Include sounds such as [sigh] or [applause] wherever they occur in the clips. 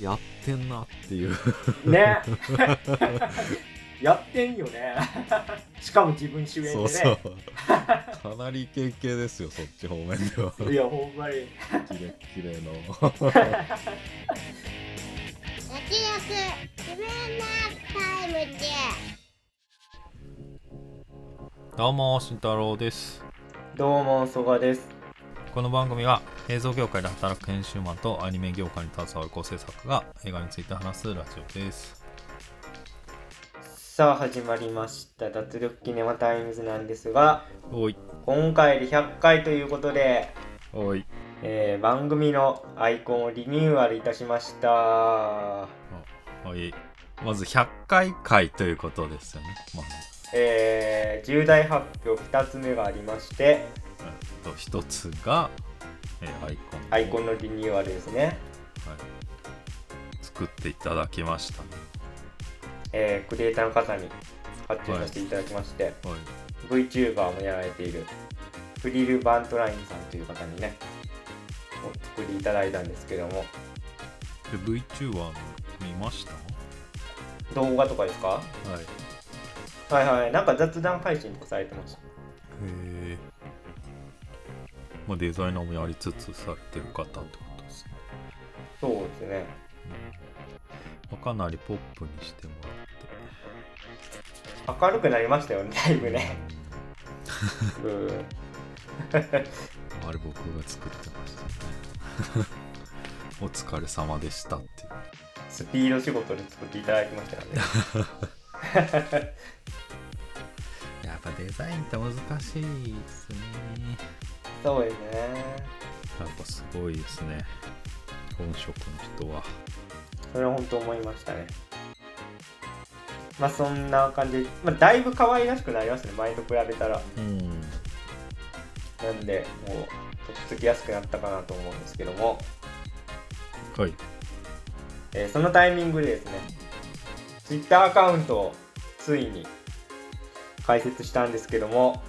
やってんなっていう。ね。[laughs] やってんよね。[laughs] しかも自分主演でね。そうそう。かなりイケイケですよそっち方面では。いやほんまに。キレッキレの。焼き肉自分のタイムでどうも慎太郎です。どうも曽我です。この番組は映像業界で働く編集マンとアニメ業界に携わる構成作家が映画について話すラジオです。さあ始まりました。脱力キネマタイムズなんですが今回で100回ということで、おい。えー番組のアイコンをリニューアルいたしました。まず100回回ということですよね。まえー重大発表2つ目がありましてあえっと一つが、えーアイコンアイコンのリニューアルですね、はい、作っていただきましたね。えークリエイターの方に発注させていただきまして、はい。VTuber もやられているフリル・バントラインさんという方にねお作りいただいたんですけども。で VTuber 見ました？動画とかですか？はい。はいはい。なんか雑談配信とかされてましたへえまあデザイナーもやりつつされてる方ってことですね、そうですね。まあかなりポップにしてもらって。明るくなりましたよねだいぶね。うん。あれ僕が作ってましたね。お疲れ様でしたっていう。スピード仕事で作っていただきましたよね。[laughs] やっぱデザインって難しいですねそうですね。やっぱすごいですね。本職の人は。それは本当思いましたね。まあそんな感じ。で、まあ、だいぶ可愛らしくなりましたね。前と比べたら。うん。なんでもうとっつきやすくなったかなと思うんですけども、はい。えーそのタイミングでですね Twitter アカウントをついに開設したんですけども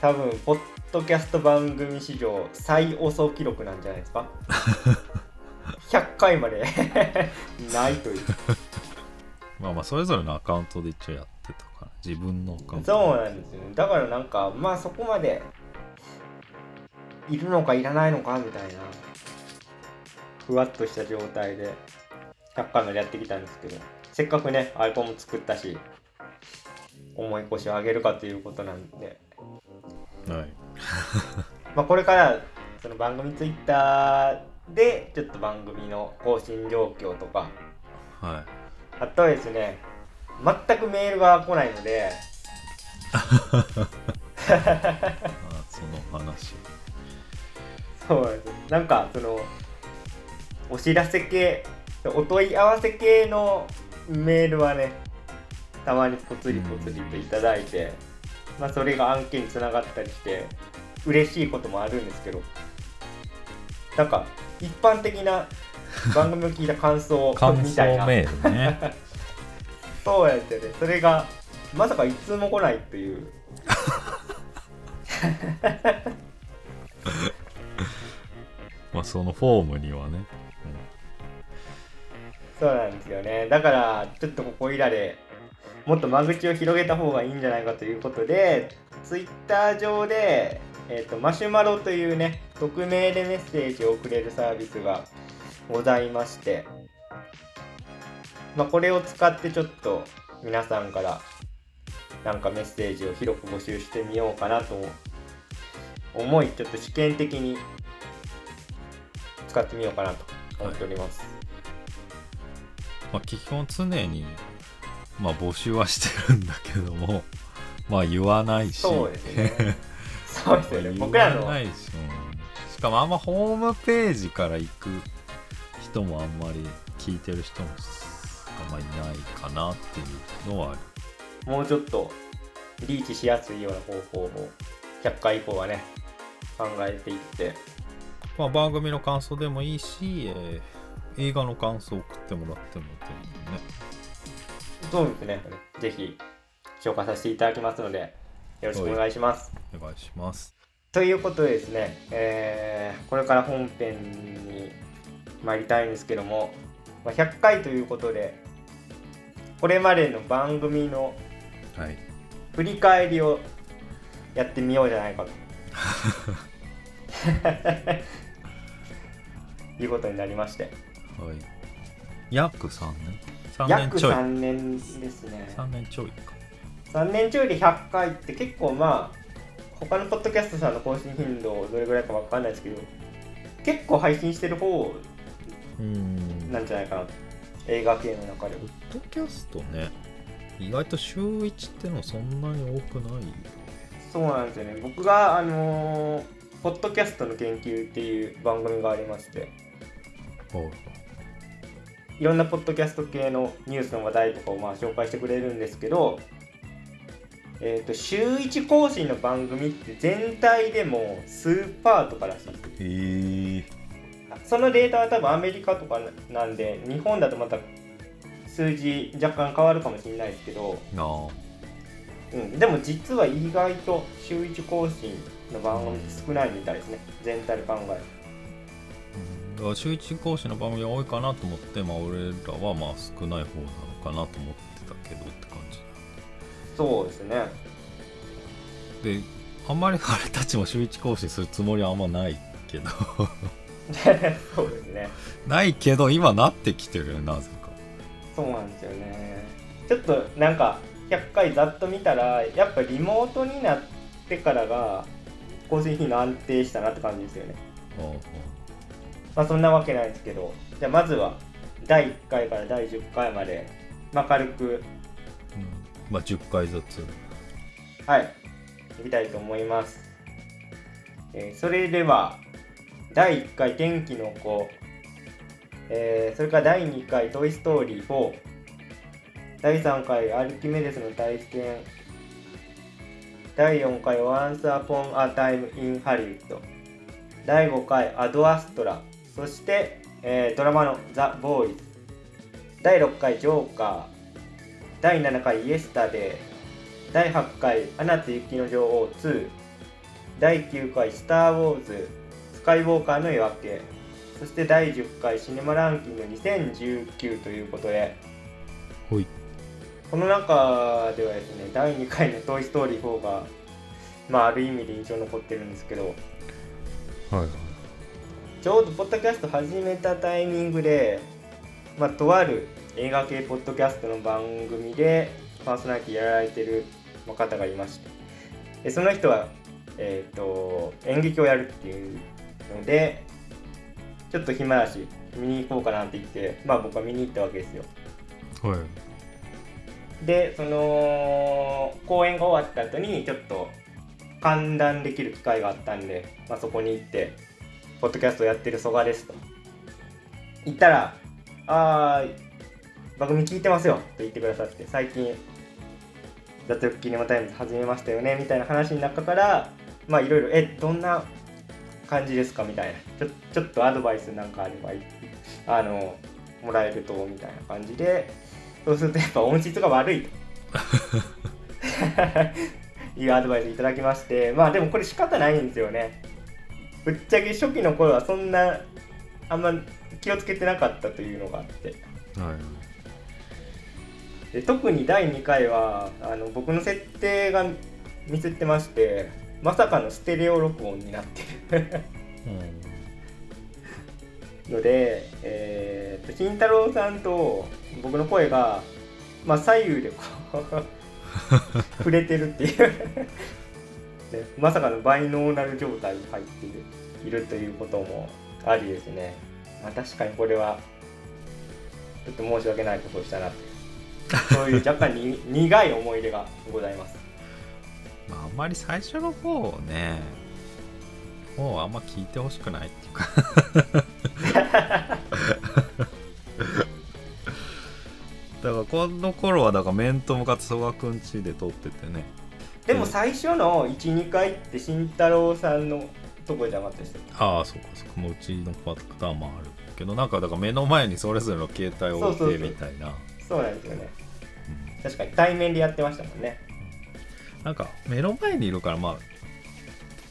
多分ポッドキャスト番組史上最遅記録なんじゃないですか？[laughs] 100回まで。[laughs] ないという。まあまあそれぞれのアカウントで一応やってたから自分のアカウントそうなんですよね。だからなんかまあそこまでいるのかいらないのかみたいなふわっとした状態で100回までやってきたんですけどせっかくねアイコンも作ったし重い腰を上げるかということなんで、はい。[laughs] まあ、これからその番組ツイッターでちょっと番組の更新状況とか。はい。あとはですね全くメールが来ないので。あその話。そうなんですなんかそのお知らせ系お問い合わせ系のメールはねたまにぽつりぽつりといただいて、まあそれが案件につながったりして嬉しいこともあるんですけどなんか一般的な番組を聞いた感想 [laughs] 感みたいな。ね。[laughs] そうやってねそれがまさか一通も来ないっていう。[laughs] まあそのフォームにはね、そうなんですよね。だから、ちょっとここいらでもっと間口を広げた方がいいんじゃないかということで、ツイッター上で、えーと、マシュマロというね、匿名でメッセージを送れるサービスがございまして、まあ、これを使ってちょっと皆さんからなんかメッセージを広く募集してみようかなと思い、ちょっと試験的に使ってみようかなと思っております。まあ基本常にまあ募集はしてるんだけどもまあ言わないし。そうですね。そうですよね。僕らの言わないし、うん。しかもあんまホームページから行く人もあんまり聞いてる人もあんまりいないかなっていうのはある。もうちょっとリーチしやすいような方法を100回以降はね考えていって。まあ、番組の感想でもいいし、えー映画の感想を送ってもらっても全然ねそうですねぜひ紹介させていただきますのでよろしくお願いします。お願いします。ということでですね、えーこれから本編に参りたいんですけども、まあ、100回ということでこれまでの番組のはい。振り返りをやってみようじゃないかと。[laughs] [laughs] いうことになりまして。はい。約3年3約年ちょい。3年ですね。3年ちょいか。3年ちょいで100回って結構まあ他のポッドキャストさんの更新頻度どれぐらいかわかんないですけど結構配信してる方うん。なんじゃないかな。映画系の中でも。ポッドキャストね。意外と週1ってのそんなに多くないよそうなんですよね。僕があのーポッドキャストの研究っていう番組がありまして。はいいろんなポッドキャスト系のニュースの話題とかをまあ紹介してくれるんですけど、えー、と週1更新の番組って全体でも数パーとからしいです。へえそのデータは多分アメリカとかなんで日本だとまた数字若干変わるかもしれないですけど、うん、でも実は意外と週1更新の番組少ないみたいですね。全体で考え。る週1更新の番組が多いかなと思ってまあ俺らはまあ少ない方なのかなと思ってたけどって感じ。そうですね。であんまり俺たちも週1更新するつもりはあんまないけど。[laughs] そうですね。ないけど今なってきてるよなぜか。そうなんですよね。ちょっとなんか100回ざっと見たらやっぱリモートになってからが更新頻度安定したなって感じですよね。ああまあそんなわけないですけどじゃあまずは第1回から第10回までまあ軽くうん。まあ10回ずつ。はい。いきたいと思います、えーそれでは第1回天気の子、えーそれから第2回トイ・ストーリー4第3回アルキメデスの対戦。第4回 Once Upon a Time in Hollywood 第5回アドアストラそして、えードラマのザ・ボーイ。ズ第6回ジョーカー。第7回イエスタデー第8回「アナと雪の女王2」第9回「スター・ウォーズ」「スカイウォーカーの夜明け」そして第10回シネマランキング2019ということで。この中ではですね第2回の「トイ・ストーリー4が」まあある意味で印象に残ってるんですけど。はいはいちょうどポッドキャスト始めたタイミングで、まあ、とある映画系ポッドキャストの番組でパーソナリティやられてる方がいまして。でその人は、えー、と演劇をやるっていうのでちょっと暇だし見に行こうかなって言って、まあ、僕は見に行ったわけですよ。はい。でその公演が終わった後にちょっと観覧できる機会があったんで、まあ、そこに行って「ポッドキャストやってる蘇我です」と。言ったら「あー番組聞いてますよ」と言ってくださって最近「脱力キネマタイムズ始めましたよね」みたいな話の中からまあいろいろ「えどんな感じですか?」みたいな。ちょちょっとアドバイスなんかあればあのもらえるとみたいな感じで。そうするとやっぱ音質が悪いと。[laughs] いうアドバイスいただきましてまあでもこれ仕方ないんですよねぶっちゃけ初期の頃はそんなあんま気をつけてなかったというのがあって。はい。で特に第2回はあの僕の設定がミスってましてまさかのステレオ録音になってる。ので、えーと、金太郎さんと僕の声が、まあ、左右でこう [laughs] 触れてるっていうね、まさかのバイノーナル状態に入っているいるということもありですね、まあ、確かにこれはちょっと申し訳ないことをしたなってそういう若干に [laughs] 苦い思い出がございます。まああんまり最初の方をねもうあんま聞いてほしくないっていうか。[laughs] だからこの頃はだから面と向かって曽我くんちで撮っててねでも最初の12回って慎太郎さんのとこじゃなかったでしたっけああそうかそうか。もううちのパターンもあるけどなんかだから目の前にそれぞれの携帯を置いてみたいな。そうなんですよね。うん。確かに対面でやってましたもんね。なんか目の前にいるからまあどっ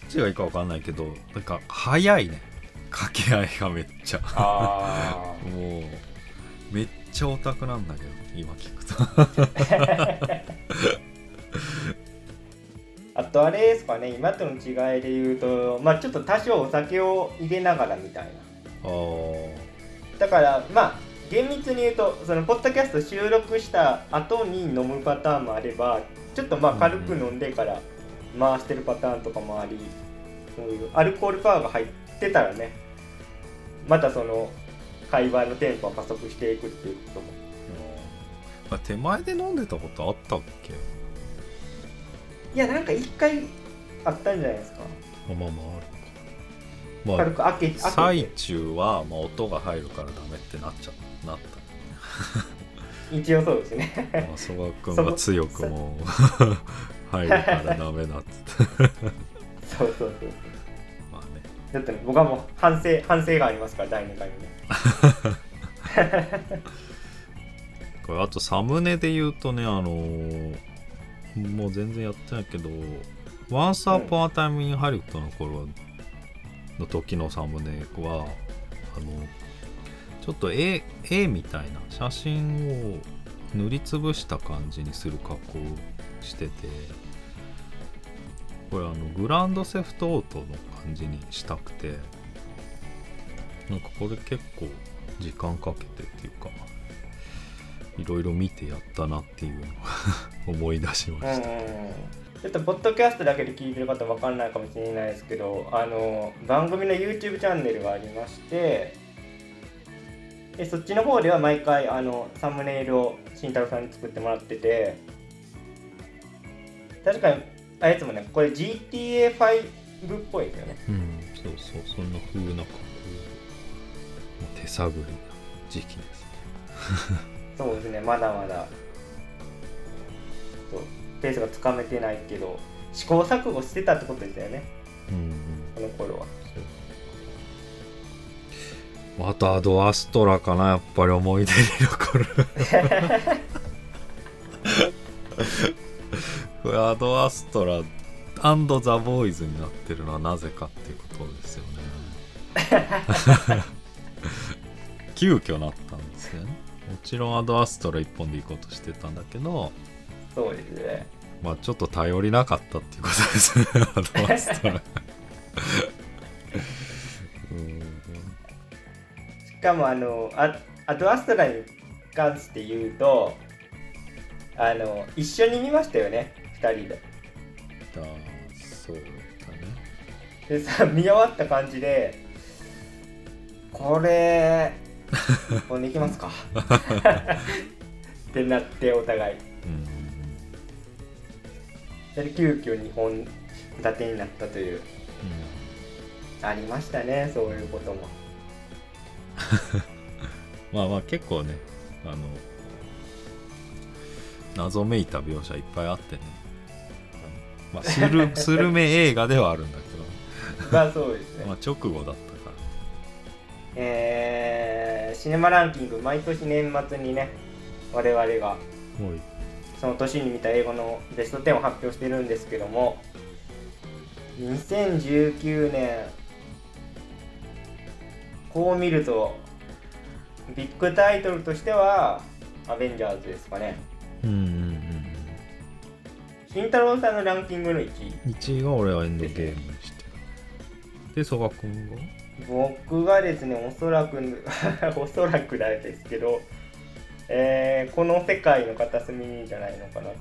ちがいいか分かんないけどなんか早いね。掛け合いがめっちゃ。あ [laughs] もうめっちゃオタクなんだけど今聞くと [laughs] あとあれですかね今との違いで言うとまあちょっと多少お酒を入れながらみたいな。だからまあ厳密に言うとそのポッドキャスト収録した後に飲むパターンもあればちょっとまあ軽く飲んでから回してるパターンとかもありそういうアルコールパワーが入ってたらねまたその会話のテンポが加速していくっていうことも。あ手前で飲んでたことあったっけ？いやなんか一回あったんじゃないですか。まあまあまああるかま軽く開け最中は、まあ、音が入るからダメってなっちゃなっ一応そうですね。た、まあ、曽我君が強くもう入るからダメだっつって。そうそうそう。まあね。ちょっとね僕はもう反省反省がありますから第2回にね。[laughs] これあとサムネで言うとねあのーもう全然やってないけど「Once Upon a Time in Hollywood」の頃の時のサムネはあのちょっと絵絵みたいな写真を塗りつぶした感じにする加工をしててこれあのグランドセフトオートの感じにしたくてなんかこれ結構時間かけてっていうかいろいろ見てやったなっていうのを [laughs] 思い出しました、うんちょっとポッドキャストだけで聞いてる方わかんないかもしれないですけどあの番組の YouTube チャンネルがありましてでそっちの方では毎回あのサムネイルを慎太郎さんに作ってもらってて確かにあいつもねこれ GTA5 っぽいですよね。うんそうそうそんな風な加工手探りな時期ですそうですねまだまだそうペースがつかめてないけど試行錯誤してたってことですよね。うんうん。この頃はあとアドアストラかなやっぱり思い出に残る。[laughs] これアドアストラザ・ボーイズになってるのはなぜかっていうことですよね。[laughs] 急遽なったんですよね。もちろんアドアストラ一本で行こうとしてたんだけどそうですね。まあちょっと頼りなかったっていうことですねアドアストラうんしかもあのあアドアストラに関して言うとあの一緒に見ましたよね2人で。だそうだね。でさ見終わった感じでこれ一本でいきますか。ってなってお互い。うんで急遽2本立てになったという。ありましたねそういうことも。[laughs] まあまあ結構ねあの謎めいた描写いっぱいあってね。まあスルスルメ映画ではあるんだけど、まあそうですね。[laughs] まあ、直後だったから。えー、シネマランキング毎年年末にね我々がその年に見た英語のベスト10を発表してるんですけども2019年こう見るとビッグタイトルとしてはアベンジャーズですかね。うんうんうん慎太郎さんのランキングの1位。1位が俺はエンドゲームにしてるで曽我君が？僕がですねおそらく [laughs] おそらくなんですけど、えーこの世界の片隅にじゃないのかなあ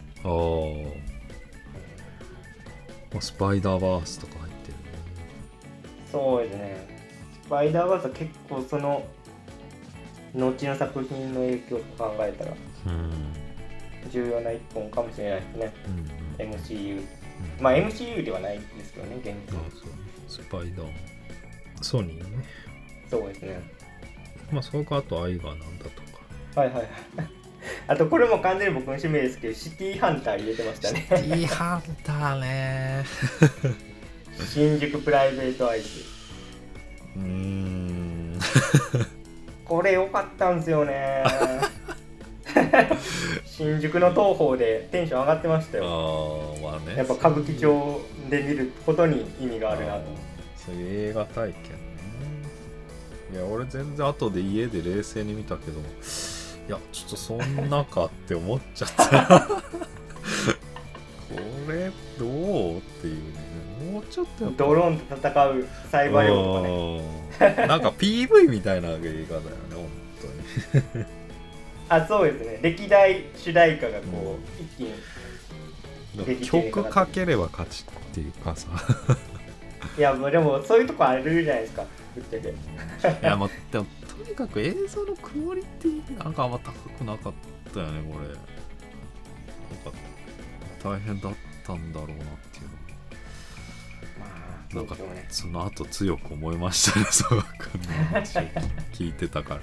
あスパイダーバースとか入ってるねそうですね。スパイダーバースは結構その後の作品の影響を考えたらうん重要な一本かもしれないですね。うんうん MCU。うんまあ MCU ではないですけどね、現あ在。そうスパイダーソニーねそうですね。まあそれかあと愛がなんだとかはいはいはい。[laughs] あとこれも完全に僕の趣味ですけど、シティハンター入れてましたね。いいハンターね新宿プライベートアイス。うーんこれ良かったんですよね。新宿の東宝でテンション上がってましたあよ。あまあねやっぱ歌舞伎町で見ることに意味があるなと。そういう映画体験ね。いや俺全然後で家で冷静に見たけどいやちょっとそんなかって思っちゃった。[laughs] これどうっていうね。もうちょっとドローンと戦うサイバー用とかね。うん。なんか PV みたいな映画だよね本当に。[laughs] あそうですね。歴代主題歌がこう、一気に曲かければ勝ちっていうかさいやもうでもそういうとこあるじゃないですか。ぶっちゃけ。いやまあでもとにかく映像のクオリティなんかあんま高くなかったよねこれ。なんか大変だったんだろうなっていう。まあのなんかその後強く思いましたね [laughs] 佐賀君の話を聞いてたから。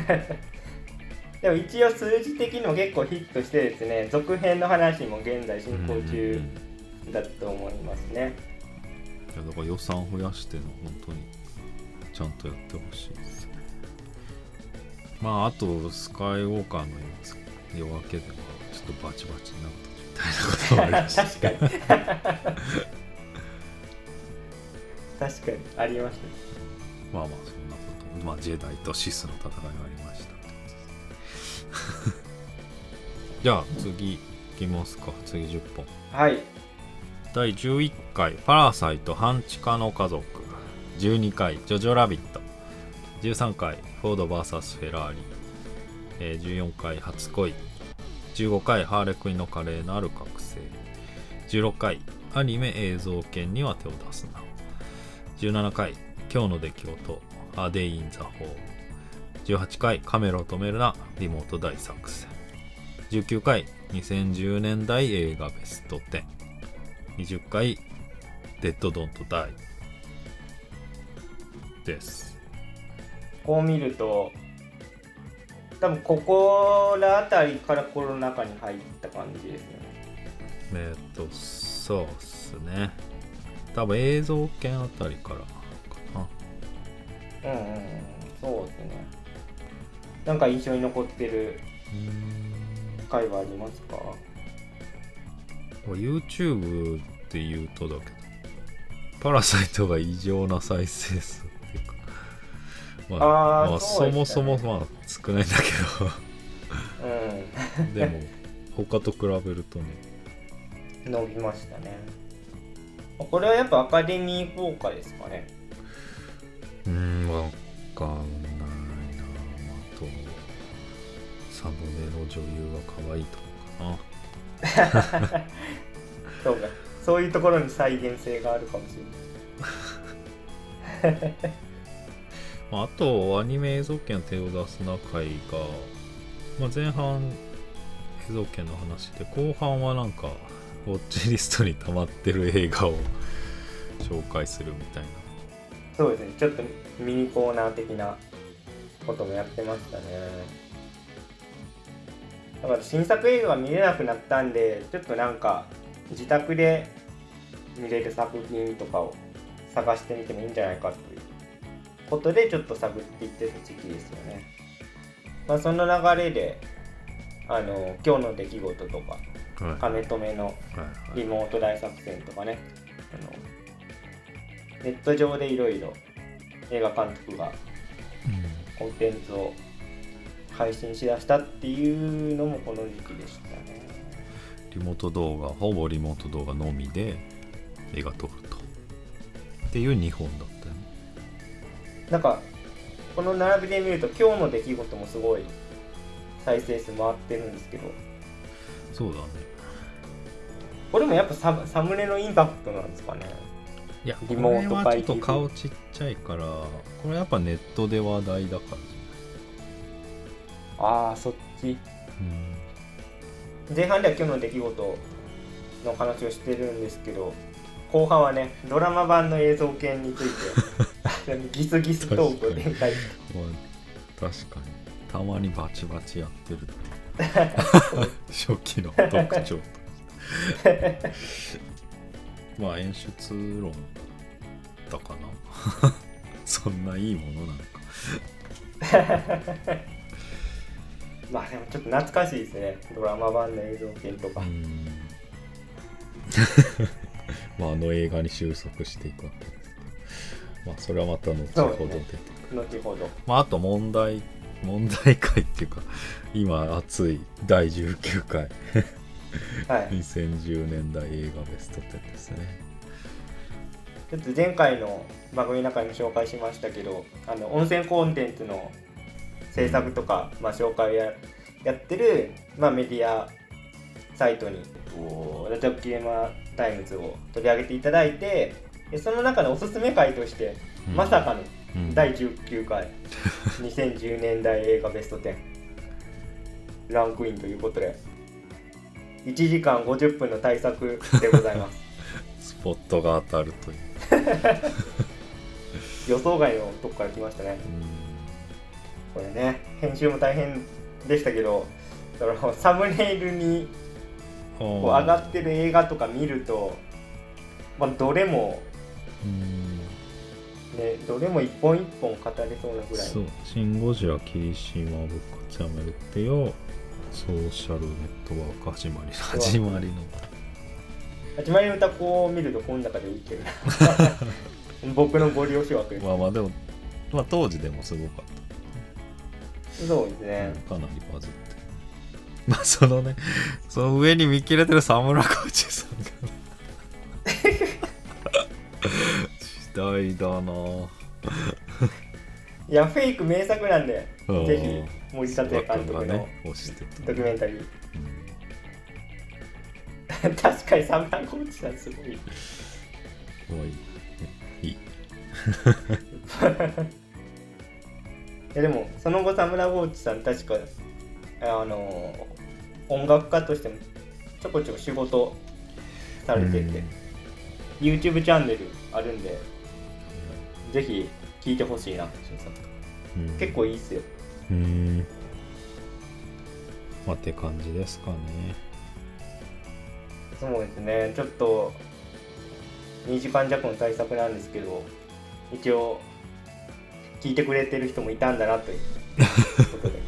[laughs] でも一応数字的にも結構ヒットしてですね続編の話も現在進行中だと思いますね。いやだから予算増やしての本当にちゃんとやってほしい。ですねまああとスカイウォーカーの夜明けではちょっとバチバチになったみたいなこともありました確かに確かに。ありました。ねまあまあそんなこと。まあジェダイとシスの戦いがありました [laughs] じゃあ次いきますか。次10本。はい第11回「パラサイト半地下の家族」12回「ジョジョラビット」13回「フォード VS フェラーリ」え14回「初恋」15回「ハーレクインの華麗なる覚醒」16回「アニメ映像権には手を出すな」17回「今日の出来事」「A Day in the Hall」18回「カメラを止めるな」「リモート大作戦」19回2010年代映画ベスト10 20回「デッド・ドント・ダイ」です。こう見ると多分ここら辺りからコロナ禍に入った感じですよね。えっとそうっすね。多分映像権あたりからかな。うんうんうん。そうですね。なんか印象に残ってる回はありますか？YouTube って言うとだけどパラサイトが異常な再生数っていうかまあまああーそそうもそもまあ少ないんだけうどでも他と比べるとね。ん伸びましたね。これはやっぱアカデミー効果ですかね。うーんわかんないな。あとサムネの女優が可愛いとかかな [laughs] そうか。そういうところに再現性があるかもしれない。[laughs] まああとアニメ映像権手を出すな回が、まあ、前半映像権の話で後半はなんかウォッチリストに溜まってる映画を紹介するみたいな。そうですね。ちょっとミニコーナー的なこともやってましたねだから新作映画が見れなくなったんでちょっとなんか自宅で見れる作品とかを探してみてもいいんじゃないかということでちょっと探っていってる時期ですよね。まあその流れであの今日の出来事とかはい。亀止めのリモート大作戦とかねあのネット上でいろいろ映画監督がコンテンツを配信しだしたっていうのもこの時期でしたね。リモート動画ほぼリモート動画のみで映画撮ると。っていう2本だったよね。なんかこの並びで見ると今日の出来事もすごい再生数回ってるんですけど。そうだね。これもやっぱサムサムネのインパクトなんですかね。いやリモートこれはちょっと顔ちっちゃいからこれやっぱネットで話題だから。じああそっち。ゃない前半では今日の出来事の話をしてるんですけど後半はねドラマ版の映像系について [laughs] ギスギストークを展開確かに。たまにバチバチやってる [laughs] 初期の特徴と。まあ演出論だかな。[laughs] そんないいものなのかまあでもちょっと懐かしいですね。ドラマ版の映像系とか、うん。[laughs] まああの映画に収束していくわけですけど。まあそれはまた後ほど出てくる、後ほど。まああと問題問題回っていうか今熱い第19回。はい。2010年代映画ベスト10ですね。ちょっと前回の番組の中にも紹介しましたけどあの温泉コンテンツの制作とか、まあ、紹介をややってる、まあ、メディアサイトにラジオキレマタイムズを取り上げていただいてでその中のおすすめ回として、うん。まさかのうん。第19回 [laughs] 2010年代映画ベスト10ランクインということで1時間50分の対策でございます。[laughs] スポットが当たるという。[laughs] 予想外のとこから来ましたねこれね編集も大変でしたけどそのサムネイルにここう上がってる映画とか見ると、まあ、どれも、うん。ね、どれも一本一本語れそうなぐらい。そう「シン・ゴジラ霧島ぶっかちやめるってよ」ソーシャルネットワーク始まり始まりの。始まりの歌こう見るとこの中で浮いてる。[laughs] 僕のご利用し枠です。まあまあでも、まあ、当時でもすごかっそうですね。た、かなりバズって。まあそのねその上に見切れてる沢村浩二さんが。時代だな。[laughs] いやフェイク名作なんでうん。ぜひ森立監督のがね。ドキュメンタリー。うん。[laughs] 確かにサムラコーチさんすごい。もういいいいいやでもその後サムラゴーチさん確かあの音楽家としてもちょこちょこ仕事されてて、YouTube チャンネルあるんでぜひ聴いてほしいなうん。結構いいっすよ。うん。まあって感じですかね。そうですね。ちょっと2時間弱の対策なんですけど一応聞いてくれてる人もいたんだなという。[laughs] ことで。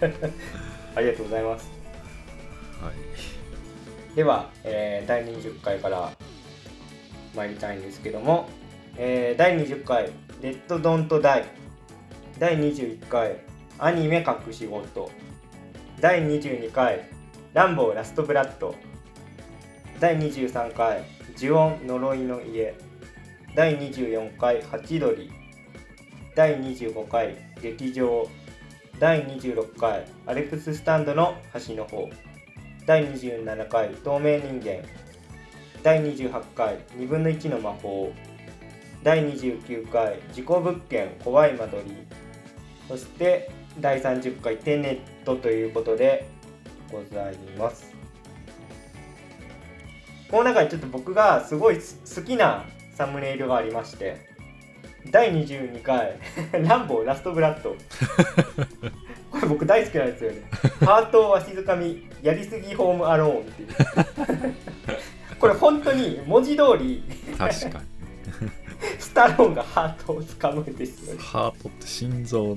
[laughs] ありがとうございます。はい。では、えー第20回から参りたいんですけども、えー第20回「レッド・ドント・ダイ」第21回「アニメ隠し事」第22回「ランボー・ラスト・ブラッド」第23回「呪音・呪いの家」第24回「ハチドリ」第25回「劇場」第26回「アレックス・スタンドの端の方」第27回透明人間。第28回2分の1の魔法。第29回事故物件怖い間取り。そして第30回テネットということでございます。この中にちょっと僕がすごい好きなサムネイルがありまして。第22回。[laughs] ランボーラストブラッド。これ僕大好きなんですよね。ハートをわしづかみやりすぎホームアローンっていう。[laughs] これ本当に文字通り確かにスタローンがハートをつかむんですよね。ハートって心臓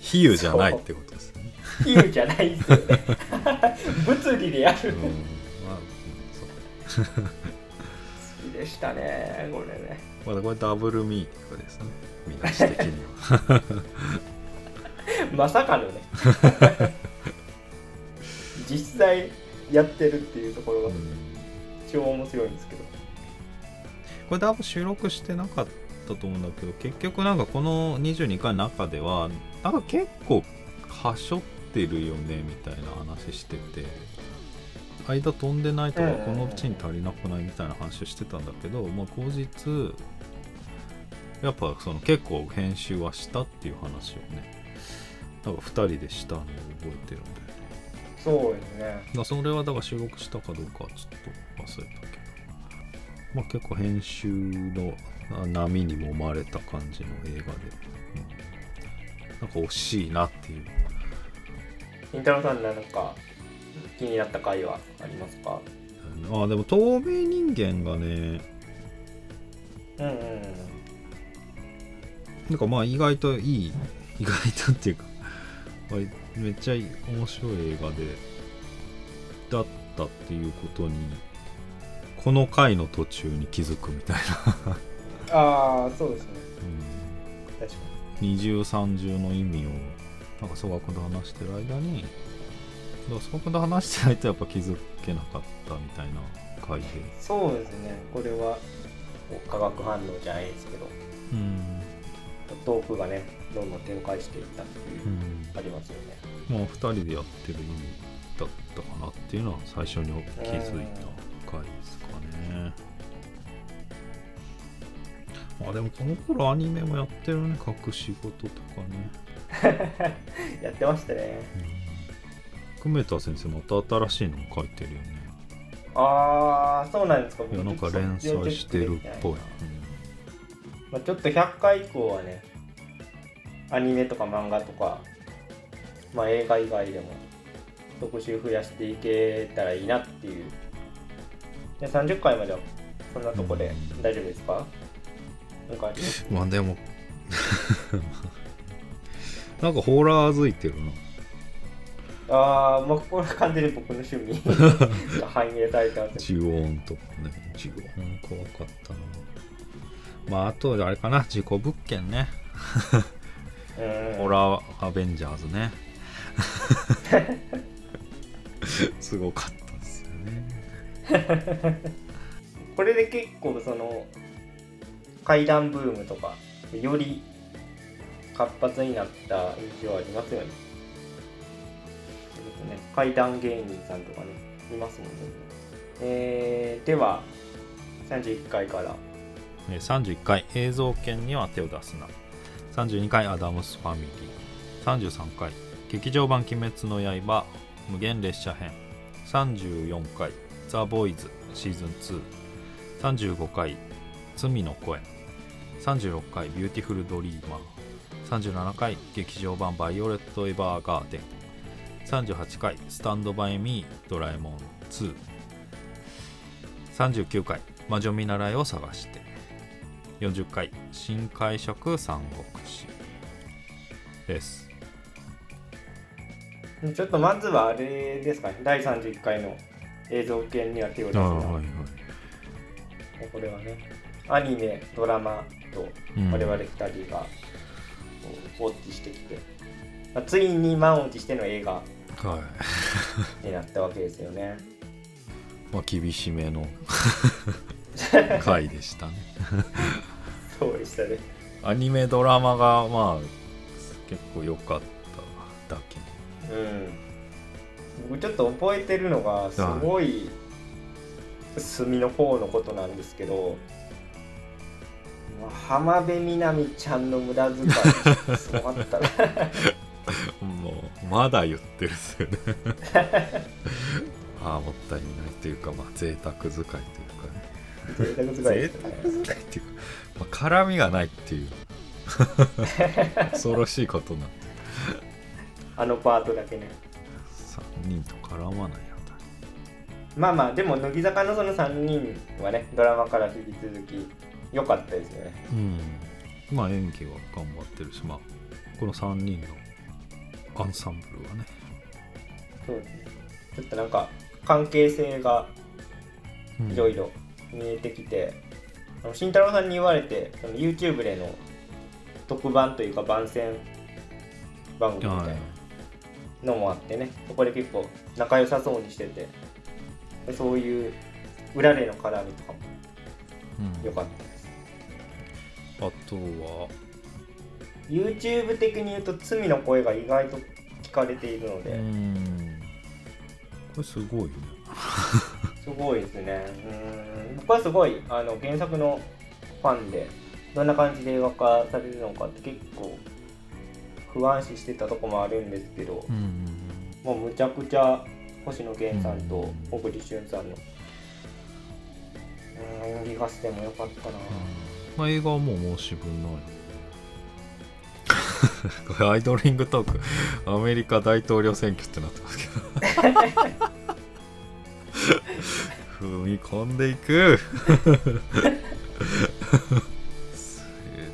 比喩じゃないってことですね。比喩じゃないですよね。[laughs] 物理でやる。うんまあそう好きでしたねこれねまだこれダブルミーティングですね。見出し的には。まさかのね。[laughs] 実際やってるっていうところがうん。超面白いんですけど。これ多分収録してなかったと思うんだけど結局なんかこの22回の中ではなんか結構はしょってるよねみたいな話してて間飛んでないとかこのうちに足りなくないみたいな話をしてたんだけど、まあ、後日やっぱその結構編集はしたっていう話をねなんか2人でしたのを覚えてるんだよね。そうですね。それはだから収録したかどうかはちょっと忘れたけど。まあ結構編集のあ波に揉まれた感じの映画で、うん、なんか惜しいなっていう。りんたろーさんなんか気になった回はありますか？ああでも透明人間がねうんうんうん。なんかまあ意外といい意外とっていうかまあめっちゃ面白い映画でだったっていうことにこの回の途中に気づくみたいな。ああそうですね。うん。確か二重三重の意味をなんか総学で話してる間にだから総学で話してないとやっぱ気づけなかったみたいな回で。にそうですね。これは化学反応じゃないですけど。うん、トークがねどんどん展開していったっていうう、ん、ありますよね。まあ2人でやってる意味だったかなっていうのは最初に気づいた回ですかね。まあでもこの頃アニメもやってるね。隠し事とかね。[laughs] やってましたね久米田先生また新しいのも書いてるよね。ああそうなんですか。いやなんか連載してるっぽい、まあ、ちょっと100回以降はねアニメとか漫画とか、まあ、映画以外でも特集増やしていけたらいいなっていう。で30回まではそんなとこでうん。大丈夫ですか？うんまあでも [laughs] なんかホラーづいてるなああまあこれは完全に僕の趣味が反映されてます呪音とかね呪音怖かったな。まああとあれかな。事故物件ね。うん。ホラーアベンジャーズね。[laughs] すごかったですよね。これで結構その怪談ブームとかより活発になった印象ありますよね。そうですね。怪談芸人さんとかねいますもんね。えー、では31回から。31回映像権には手を出すな。32回アダムスファミリー。33回劇場版鬼滅の刃無限列車編。34回ザ・ボーイズシーズン235回罪の声。36回ビューティフルドリーマー。37回劇場版バイオレット・エヴァーガーデン。38回 Stand by Me ドラえもん2 39回魔女見習いを探して。40回新解釈三国志です。ちょっとまずはあれですか？ね第31回の映像系には手を出すな、はいこれはねアニメドラマとうん。我々2人がウォッチしてきて、まあ、ついに満を持しての映画はいになったわけですよね。まあ厳しめの [laughs] 回でしたねそうでしたね。アニメドラマがまあ結構良かっただけうん。僕ちょっと覚えてるのがすごい隅の方のことなんですけど、まあ浜辺美波ちゃんの無駄遣いすごかったな。もうまだ言ってるっすよね [laughs] ああもったいないというかまあ贅沢使いというかね贅沢遣い贅ですよ沢ね。使いっていうか、まあ、絡みがないっていう [laughs] 恐ろしいことになあのパートだけね。3人と絡まないあたりまあまあでも乃木坂のその3人はねドラマから引き続き良かったですよね。うんまあ演技は頑張ってるしまあこの3人のアンサンブルはね。そうですね。ちょっとなんか関係性がうん。いろいろ見えてきて、あの慎太郎さんに言われてその YouTube での特番というか番宣番組みたいはいなのもあってねそこで結構仲良さそうにしててでそういう裏での絡みとかもうん。良かったです。あとは YouTube 的に言うと罪の声が意外と聞かれているので、うん。これすごいね。[laughs] すごいですね。うん。僕はすごいあの原作のファンでどんな感じで映画化されるのかって結構不安視してたとこもあるんですけど、うんもうむちゃくちゃ星野源さんとうん小栗旬さんのうん演技合戦も良かったな、まあ映画はもう申し分ない [laughs] これアイドリングトーク。アメリカ大統領選挙ってなってますけど。踏み込んでいく。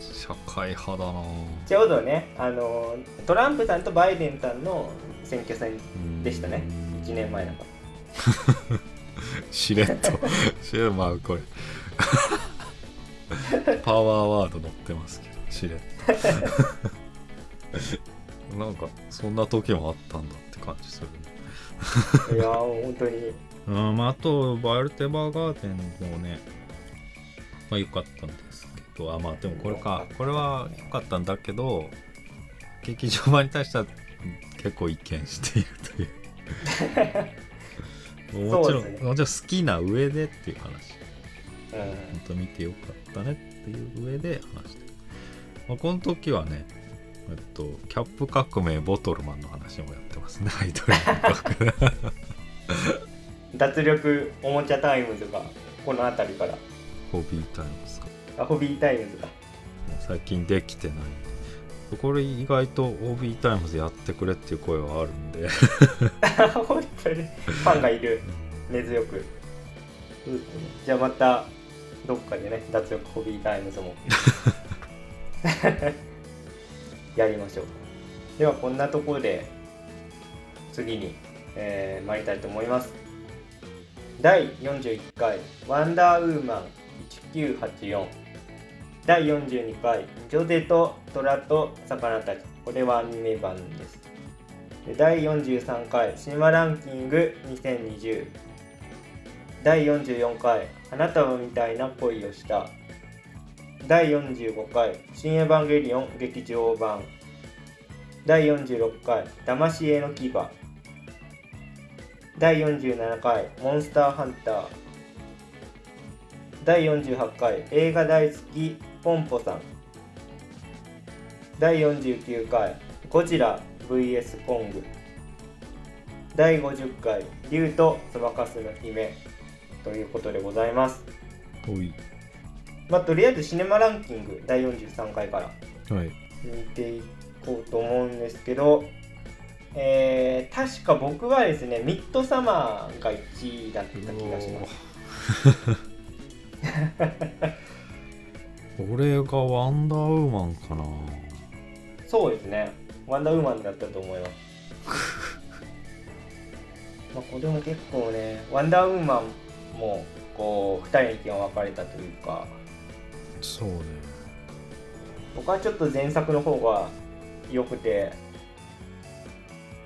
社会派だな。ちょうどねあのトランプさんとバイデンさんの選挙戦でしたね。1年前なんか [laughs] しれっと。しれまあこれ。[laughs] パワーワード載ってますけどしれっと [laughs] なんかそんな時もあったんだって感じするね。いやー本当に。[laughs] うんまあ、あとバルテバーガーデンもねまあ良かったんですけど。あまあでもこれか。これは良かったんだけど劇場版に対しては結構意見しているという。[laughs] もちろん、ね。もちろん好きな上でっていう話。うん。本当見てよかったねっていう上で話してる、まあ、この時はねえっとキャップ革命ボトルマンの話もやってますね。[laughs] アイドリング革命脱力おもちゃタイムズがこの辺りから。ホビータイムですか。あホビータイムズが最近できてない。これ意外と OB タイムズやってくれっていう声はあるんで。[laughs] 本当に。ファンがいる。根強く、うんじゃあまたどっかでね脱力ホビータイムズも [laughs] やりましょう。ではこんなところで次に、えー参りたいと思います。第41回ワンダーウーマン1984第42回ジョゼと虎と魚たち。これはアニメ版です。で第43回シネマランキング2020第44回花束みたいな恋をした。第45回新エヴァンゲリオン劇場版。第46回騙し絵の牙。第47回モンスターハンター。第48回映画大好きポンポさん。第49回ゴジラ VS コング。第50回竜とそばかすの姫。ということでございます。まあとりあえずシネマランキング第43回から。はい。見ていこうと思うんですけどえー、確か僕はですねミッドサマーが1位だった気がします。俺 [laughs] がワンダーウーマンかな。そうですね。ワンダーウーマンだったと思います。[laughs] まあこれも結構ねワンダーウーマンもこう2人の意見が分かれたというかそうね。僕はちょっと前作の方が良くて。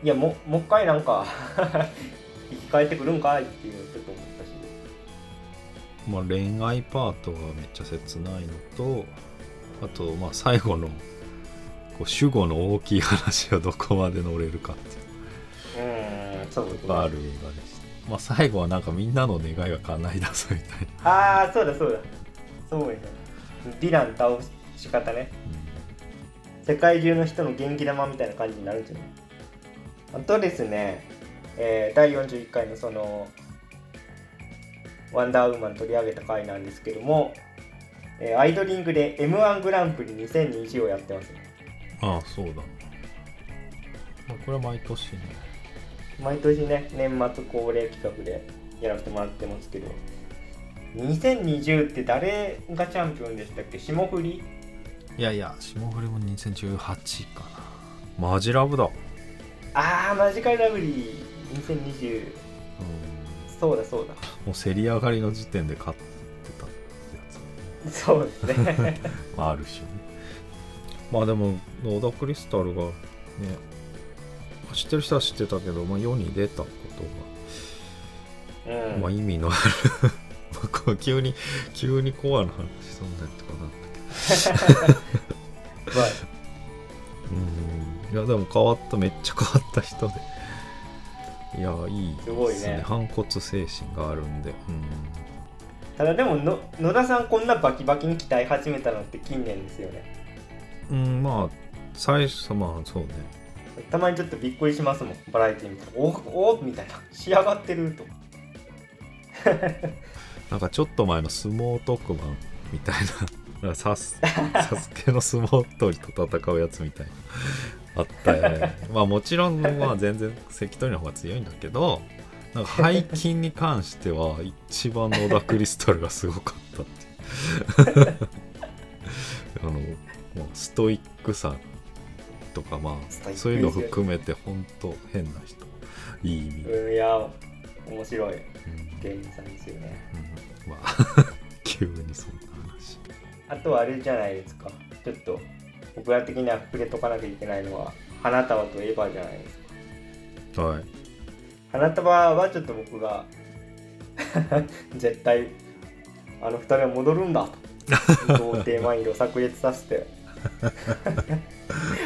いやももう一回なんか [laughs] 生き返ってくるんかいっていうちょっと思ったし。まあ恋愛パートがめっちゃ切ないのとあとまあ最後のこう主語の大きい話がどこまで乗れるかっていう。うーんそうある映画でした、まあ最後はなんかみんなの願いが叶い出すみたいな、ああそうだそうだ。そうですねディラン倒し方ね。世界中の人の元気玉みたいな感じになるんじゃない？あとですね、えー第41回のそのワンダーウーマン取り上げた回なんですけども、えーアイドリングで m 1グランプリ2020をやってますね。ああそうだ、まあ、これは毎年ね。毎年ね年末恒例企画でやらせてもらってますけど2020って誰がチャンピオンでしたっけ？霜降り？いやいや霜降りも2018かな。マジラブだ。あーマジカルラブリー。2020う。ん。そうだそうだ。もう競り上がりの時点で勝ってたってやつ。そうですね。[laughs] まあ、ある種ね。まあでも野田クリスタルがね知ってる人は知ってたけど、まあ、世に出たことが、うん。まあ、意味のあるまあこう急に急にコアな話そんなやつかなったけど。い。やでも変わっためっちゃ変わった人で。いやいいすごいね。です反骨精神があるんで。うん。ただでもの野田さんこんなバキバキに鍛え始めたのって近年ですよね。うん、まあ最初まあそうね。たまにちょっとびっくりしますもん。バラエティ見たらおおみたいな。仕上がってるとなんかちょっと前の相撲特番みたいな [laughs] サス [laughs] サスケの相撲取りと戦うやつみたいなあったよねまあもちろんまあ全然関取の方が強いんだけどなんか背筋に関しては一番野田クリスタルがすごかったっていう。[laughs] あのもうストイックさとかまあそういうの含めて本当変な人。いい意味いや面白い。うん芸人さんですよね。うん。まあ。[laughs] 急にそんな話。あとはあれじゃないですか。ちょっと僕ら的には触れとかなきゃいけないのは花束とエヴァじゃないですか。はい。花束はちょっと僕が [laughs] 絶対あの二人は戻るんだ。と童貞マインドを炸裂させて。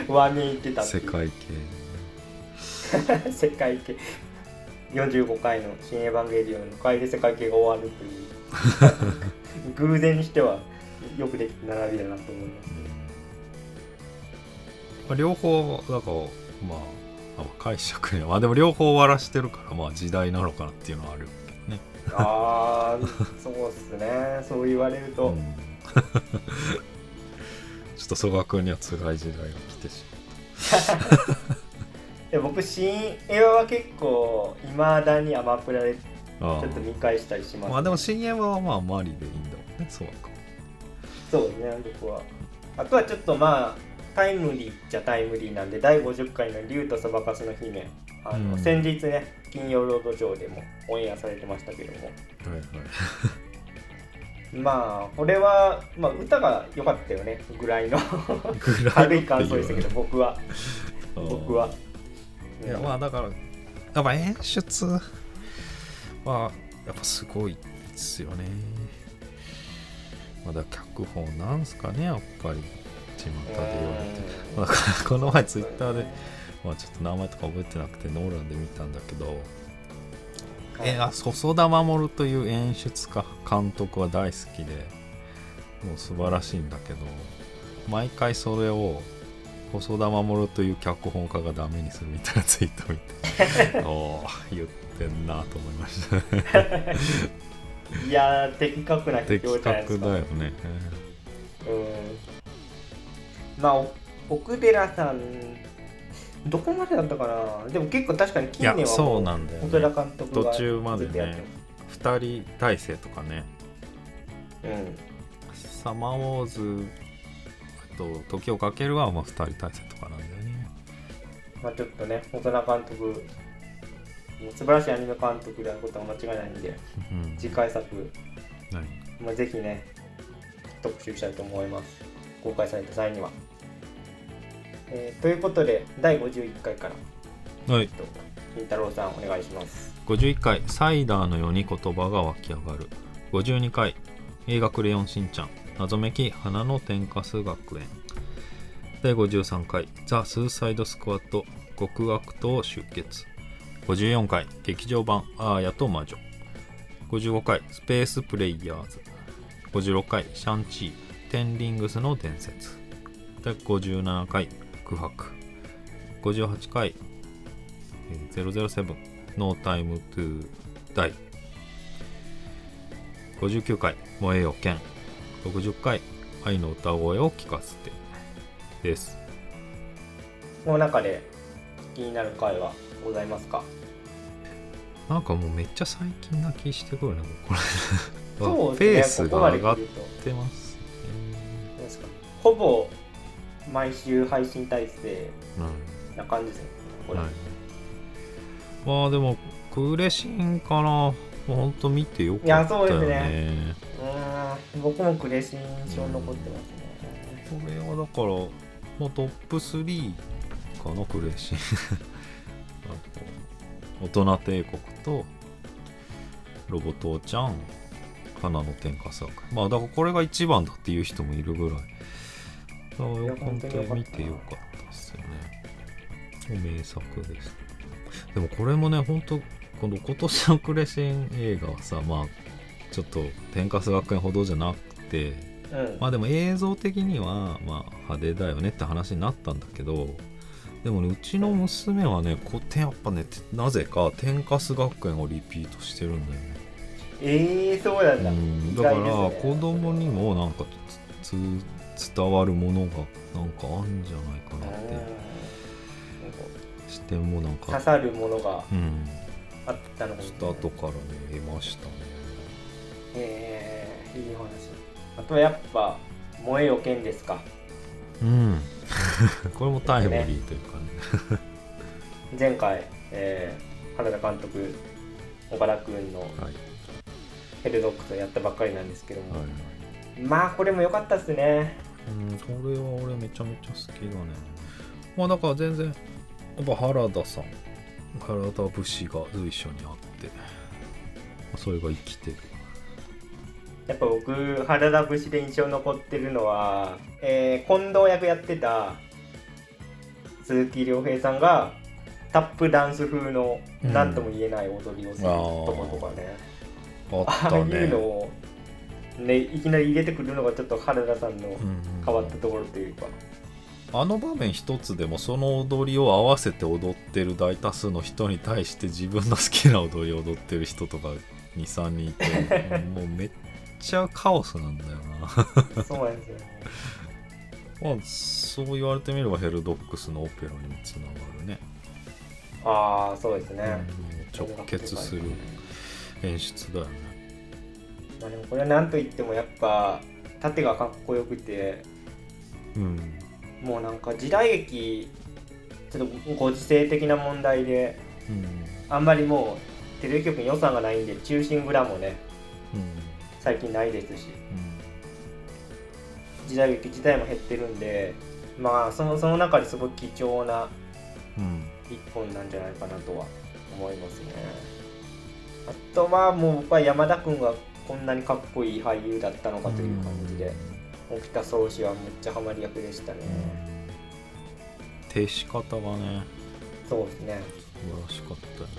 上に言ってた世界系。[laughs] 世界系45回の「新エヴァンゲリオン」の回で世界系が終わるという。[laughs] 偶然にしてはよくできた並びだなと思いますまあ、両方だからまあ解釈ねまあでも両方終わらしてるからまあ時代なのかなっていうのはあるけどね。ああそうっすね。そう言われると、うん。[laughs] ちょっと曽我君には辛い時代が来てしで僕新エヴァは結構いまだにアマプラでちょっと見返したりします、まあでも深夜はまあマリでいいんだもんねそうか。そうですね僕は。あとはちょっとまあタイムリーっちゃタイムリーなんで第50回の「竜とそばかすの姫」あの、うん。先日ね金曜ロードショーでもオンエアされてましたけども。はいはい。まあこれは、まあ、歌が良かったよねぐらいの。[laughs] 軽い感想でしたけど僕は。僕は、いやまあだからやっぱ演出はやっぱすごいですよね。まあだ脚本なんすかねやっぱり。巷で言われて。まあだからこの前ツイッターで、まあ、ちょっと名前とか覚えてなくてノーランで見たんだけど。えあ細田守という演出家監督は大好きでもう素晴らしいんだけど毎回それを細田守という脚本家がダメにするみたいなツイートを見て [laughs] おお言ってんなと思いました。ねいやー的確な批的確だよね。うん。まあお奥寺さんどこまでだったかな。でも結構確かに近年はいやそうなんだよね。細田監督が途中までね2人体制とかね。ますサマーウォーズあと時をかけるはまあ2人体制とかなんだよね。うんまあちょっとね細田監督素晴らしいアニメ監督であることは間違いないんでうん。次回作、何まあ、ぜひね特集したいと思います。公開された際には、えーということで第51回からはい。と金太郎さんお願いします。51回サイダーのように言葉が湧き上がる。52回映画クレヨンしんちゃん謎めき花の天かす学園。第53回ザ・スーサイドスクワット極悪党集結54回劇場版アーヤと魔女。55回スペースプレイヤーズ。56回シャンチーテンリングスの伝説。第57回空白。58回007 No Time to Die 59回燃えよ剣60回愛の歌声を聞かせてです。この中で気になる回はございますか？なんかもうめっちゃ最近な気してくるねこれ [laughs] そう [laughs] ペースが上がってますね。どうです。かほぼ毎週配信体制うんな感じですねこれ、はい、まあでもクレシンかなもうほんと見てよかったよいやそうですね。ねうーん。僕もクレシン印象残ってますね。これはだからもうトップ3かなクレシン。[laughs] あと大人帝国とロボ父ちゃん花の天下作まあだからこれが一番だっていう人もいるぐらい。だからいや本当に見てよかったですよね。名作です。でもこれもね本当この今年のクレシン映画はさまあちょっと天かす学園ほどじゃなくてうん。まあでも映像的にはまあ派手だよねって話になったんだけどでもねうちの娘はねこてやっぱねてなぜか天かす学園をリピートしてるんだよね。えー、そうなんだ、うん。だから子供にもなんかつつ伝わるものがなんかあんじゃないかなって。視点もなん刺かさるものが。うんあったのかもしちれないょっと後からね得ましたね。えー、いい話。あとはやっぱ燃えよ剣ですか。うん。[laughs] これもタイムリーというかね。前回、えー、原田監督岡田君のはい。ヘルドックスをやったばっかりなんですけども、はい。まあこれも良かったっすね。うんこれは俺めちゃめちゃ好きだね。まあだから全然やっぱ原田さん原田節が随所にあってまあそれが生きてる。やっぱ僕原田節で印象に残ってるのは、えー近藤役やってた鈴木亮平さんがタップダンス風のうん。何とも言えない踊りをするとことかね、あああいうのを、ね、いきなり入れてくるのがちょっと原田さんのうんうん。変わったところというか、あの場面一つでもその踊りを合わせて踊ってる大多数の人に対して自分の好きな踊りを踊ってる人とか23人いてもうめっちゃカオスなんだよな。そうなんですよね。[laughs] まあそう言われてみればヘルドックスのオペラにもつながるね、ああそうですね、うん直結する演出だよね。まあでもこれは何と言ってもやっぱ縦がかっこよくてうんもうなんか時代劇ちょっとご時世的な問題でうん。あんまりもうテレビ局に予算がないんで中心蔵もねうん。最近ないですし。うん。時代劇自体も減ってるんでまあそのその中ですごい貴重なうん。一本なんじゃないかなとは思いますね。あとはもう僕は山田君がこんなにかっこいい俳優だったのかという感じで沖田総司はめっちゃハマり役でしたね、停止方がね。そうですね。素晴らしかったよね。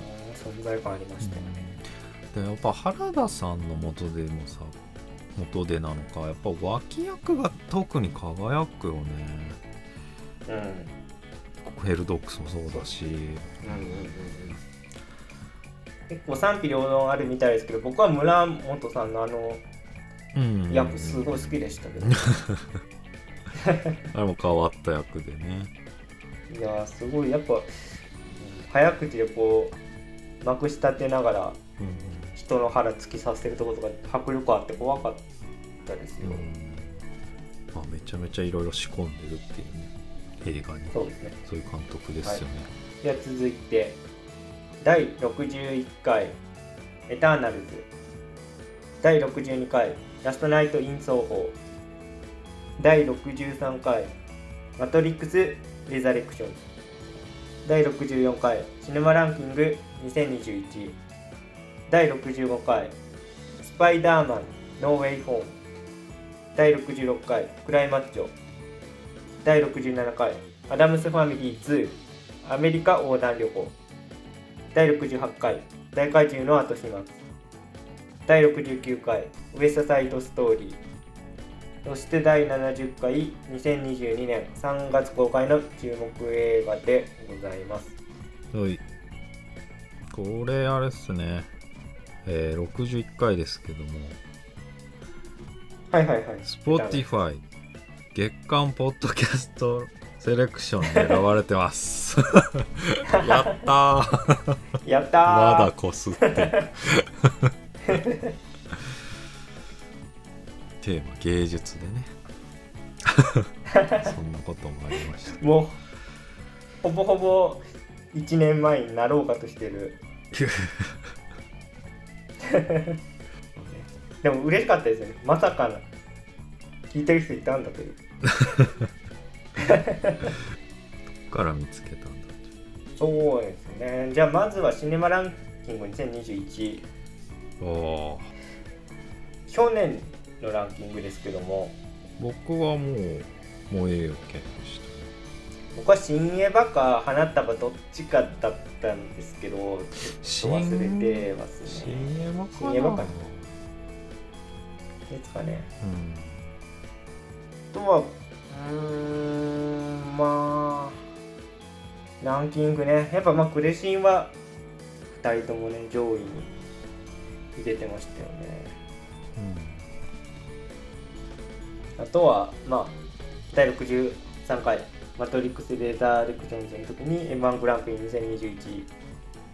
うん存在感ありましたよね、でやっぱ原田さんの元でもさ元でなのかやっぱ脇役が特に輝くよね。うん。ヘルドックスもそうだし。うんうんうんうん。結構賛否両論あるみたいですけど僕は村本さんのあのうん役すごい好きでしたけど、[laughs] あれも変わった役でね。いやーすごいやっぱうん早口でこうまくし立てながらうん人の腹突き刺せるところとか迫力あって怖かったですよ、まあ、めちゃめちゃいろいろ仕込んでるっていうね映画に。そうですね。そういう監督ですよね、では続いて第61回エターナルズ第62回ラストナイト・イン・奏法。第63回マトリックス・レザレクション。第64回シネマランキング2021第65回スパイダーマンノーウェイホーム第66回クライマッチョ。第67回アダムスファミリー2アメリカ横断旅行。第68回大怪獣の後始末。第69回ウエストサイドストーリー。そして第70回2022年3月公開の注目映画でございます。はい。これあれっすね。えー、61回ですけども。はいはいはい。Spotify 月間ポッドキャストセレクションに選ばれてます。[laughs] やったー。やったー。[laughs] まだこすってテーマ芸術でね。[laughs] そんなこともありました。もうほぼほぼ1年前になろうかとしてる。[laughs] でも嬉しかったですよね。まさかの聞いてる人いたんだという。から見つけたんだそうですねじゃあまずはシネマランキング2021お去年のランキングですけども。僕はもう燃えよ剣でし僕は新エヴァか花束どっちかだったんですけどちょっと忘れてますね。新エヴァかな？新エヴァかな？ですかねあとはうーんまあランキングね。やっぱまあクレシンは2人ともね上位に入れてましたよね。うん。あとはまあ第63回マトリックス・レーザー・レクションズの時に M1 グランプリ2021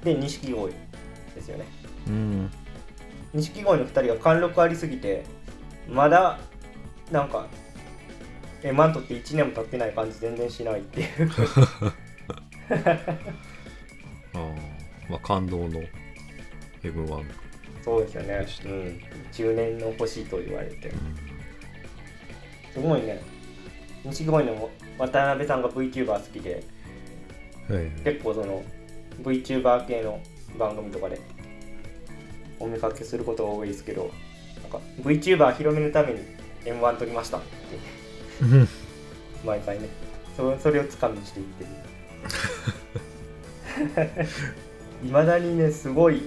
で錦鯉ですよね。うん。錦鯉の2人が貫禄ありすぎてまだなんか M1 取って1年も経ってない感じ全然しないっていう。[laughs] ああまあ感動の M1 そうですよね。うん。中年の星と言われて。すごいね。錦鯉の渡辺さんが VTuber 好きで、はい結構その VTuber 系の番組とかでお見かけすることが多いですけど、なんか VTuber 広めるために M1 取りました。っ [laughs] て毎回ね。そそれをつかみにしていってる。[laughs] [laughs] いまだにねすごい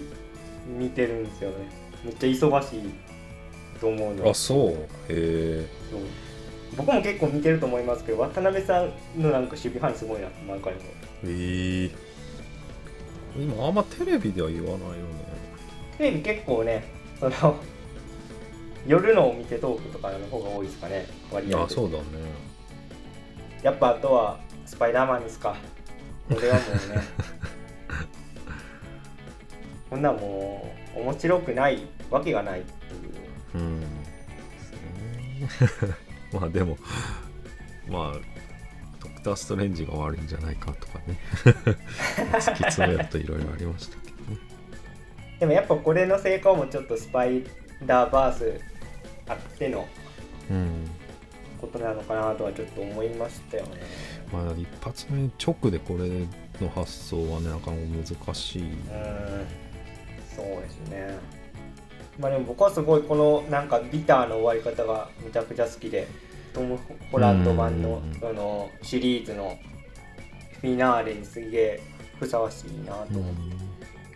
見てるんですよね。めっちゃ忙しいと思うの。あそう。へえ僕も結構見てると思いますけど渡辺さんのなんか守備範囲すごいな毎回も。ええ今あんまテレビでは言わないよね。テレビ結構ねその [laughs] 夜のお店トークとかの方が多いですかね。割合で。あそうだね。やっぱあとはスパイダーマンですか。これはもうね [laughs] こんなんもう面白くないわけがないっていう。うん。まあでもまあドクター・ストレンジが悪いんじゃないかとかね。突き詰めるといろいろありましたけどね。でもやっぱこれの成功もちょっとスパイダーバースあってのうん。ことなのかなとはちょっと思いましたよね。まあ一発目直でこれの発想はねなかなか難しい、うんそうですね。まあでも僕はすごいこのなんかビターの終わり方がめちゃくちゃ好きでトム・ホランド版のうんそのシリーズのフィナーレにすげえふさわしいなと思って、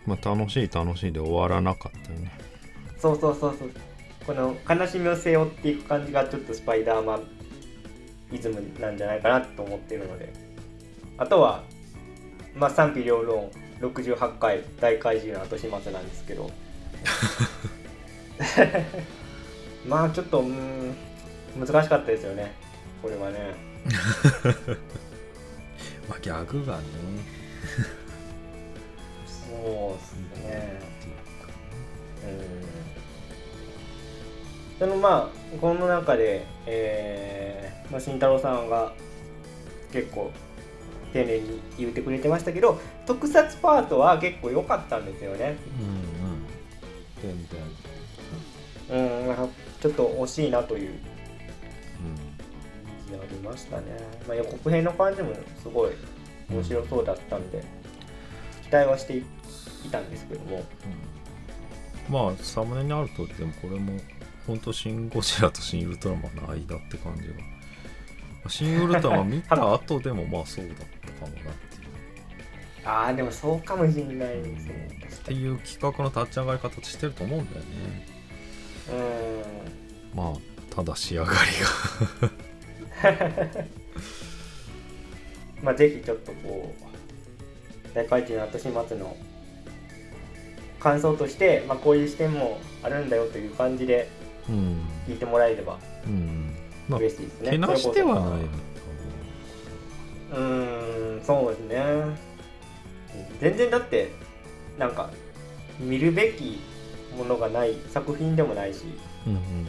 まあ楽しい楽しいで終わらなかったよね。そうそうそうそう。この悲しみを背負っていく感じがちょっとスパイダーマンイズムなんじゃないかなと思っているので。あとはまあ賛否両論68回大怪獣の後始末なんですけど。[laughs] まあちょっとうーん難しかったですよね。これはね。[laughs] まあギャグがね。そうですね。うん。そのまあこの中で、えーまあ、慎太郎さんが結構丁寧に言ってくれてましたけど特撮パートは結構良かったんですよね。うんうん。全然。うんなんかちょっと惜しいなという。う感じがありましたね、まあ、予告編の感じもすごい面白そうだったんで、期待はしていたんですけども。ん。まあサムネにあるとでもこれも本当シン・ゴジラとシン・ウルトラマンの間って感じがシン・ウルトラマン見た後でもまあそうだったかもなっていう。ああでもそうかもしれないですね。っていう企画の立ち上がり方してると思うんだよね。うん。まあただ仕上がり [laughs] まあぜひちょっとこう大会一の後始末の感想として、まあ、こういう視点もあるんだよという感じでがうん。聞いてもらえれば。うんまあ嬉しいですね。けなしてはないうーんそうですね。全然だってなんか見るべきものがない作品でもないし多分うん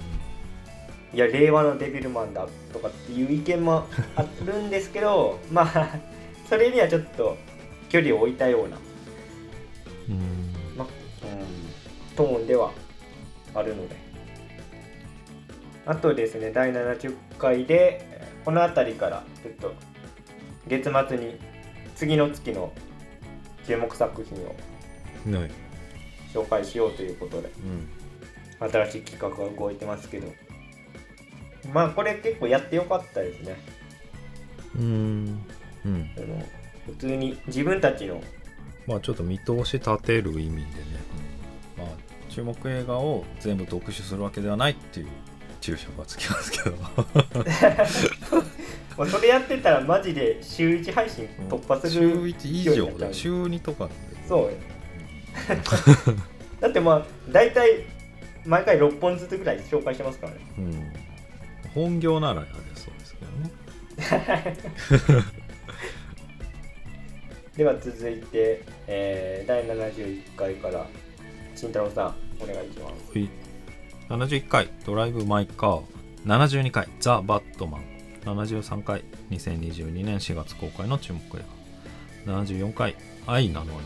いや令和のデビルマンだとかっていう意見もあるんですけど [laughs] まあそれにはちょっと距離を置いたような、うんうんまうん、トーンではあるのであとですね第70回でこの辺りからちょっと月末に次の月の注目作品を紹介しようということでうん。新しい企画が動いてますけど。まあこれ結構やってよかったですね。うん。うん。あの普通に自分たちのまあちょっと見通し立てる意味でね、まあ、注目映画を全部特集するわけではないっていう注釈がつきますけど。[laughs] それやってたらマジで週1配信突破す週る1以勢いになっちゃう上だ週2とかそう [laughs] だってまあ大体毎回6本ずつぐらい紹介してますからね。うん、本業ならやれそうですけどね。[laughs] では続いて、えー第71回から慎太郎さんお願いします。はい71回「ドライブ・マイ・カー」72回「ザ・バットマン」73回2022年4月公開の注目映画。74回「愛なのに」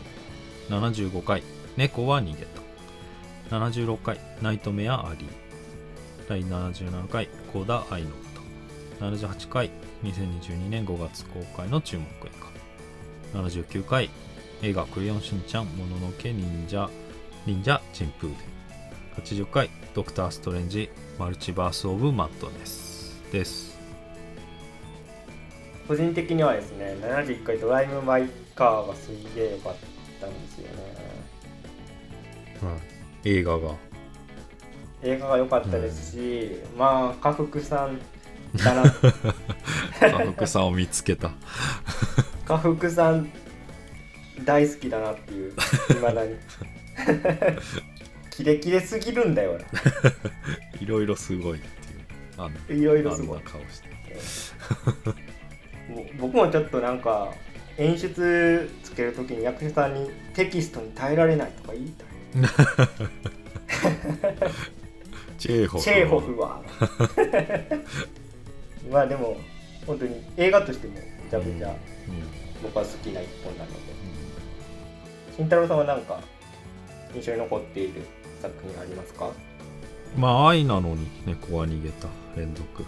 75回「猫は逃げた」76回ナイトメアアリー。第77回コーダ愛の歌78回2022年5月公開の注目映画。79回映画クレヨンしんちゃんもののけ忍者忍者珍風伝80回ドクターストレンジマルチバースオブマットネスです。個人的にはですね71回ドライブ・マイ・カーがすげえ良かったんですよね。映画が。映画が良かったですし、まあ家福さんだな。[laughs] 家福さんを見つけた。家福さん大好きだなっていういまだに [laughs] キレキレすぎるんだよ [laughs] いろいろすごいっていう。あのいろいろすごい。顔して。僕もちょっとなんか演出つけるときに役者さんにテキストに耐えられないとか言いたい。[laughs] チェーホフチェーホフは。[laughs] まあでも本当に映画としてもめちゃくちゃうん。僕は好きな一本なので。慎太郎さんは何か印象に残っている作品ありますか？まあ愛なのに猫は逃げた。連続。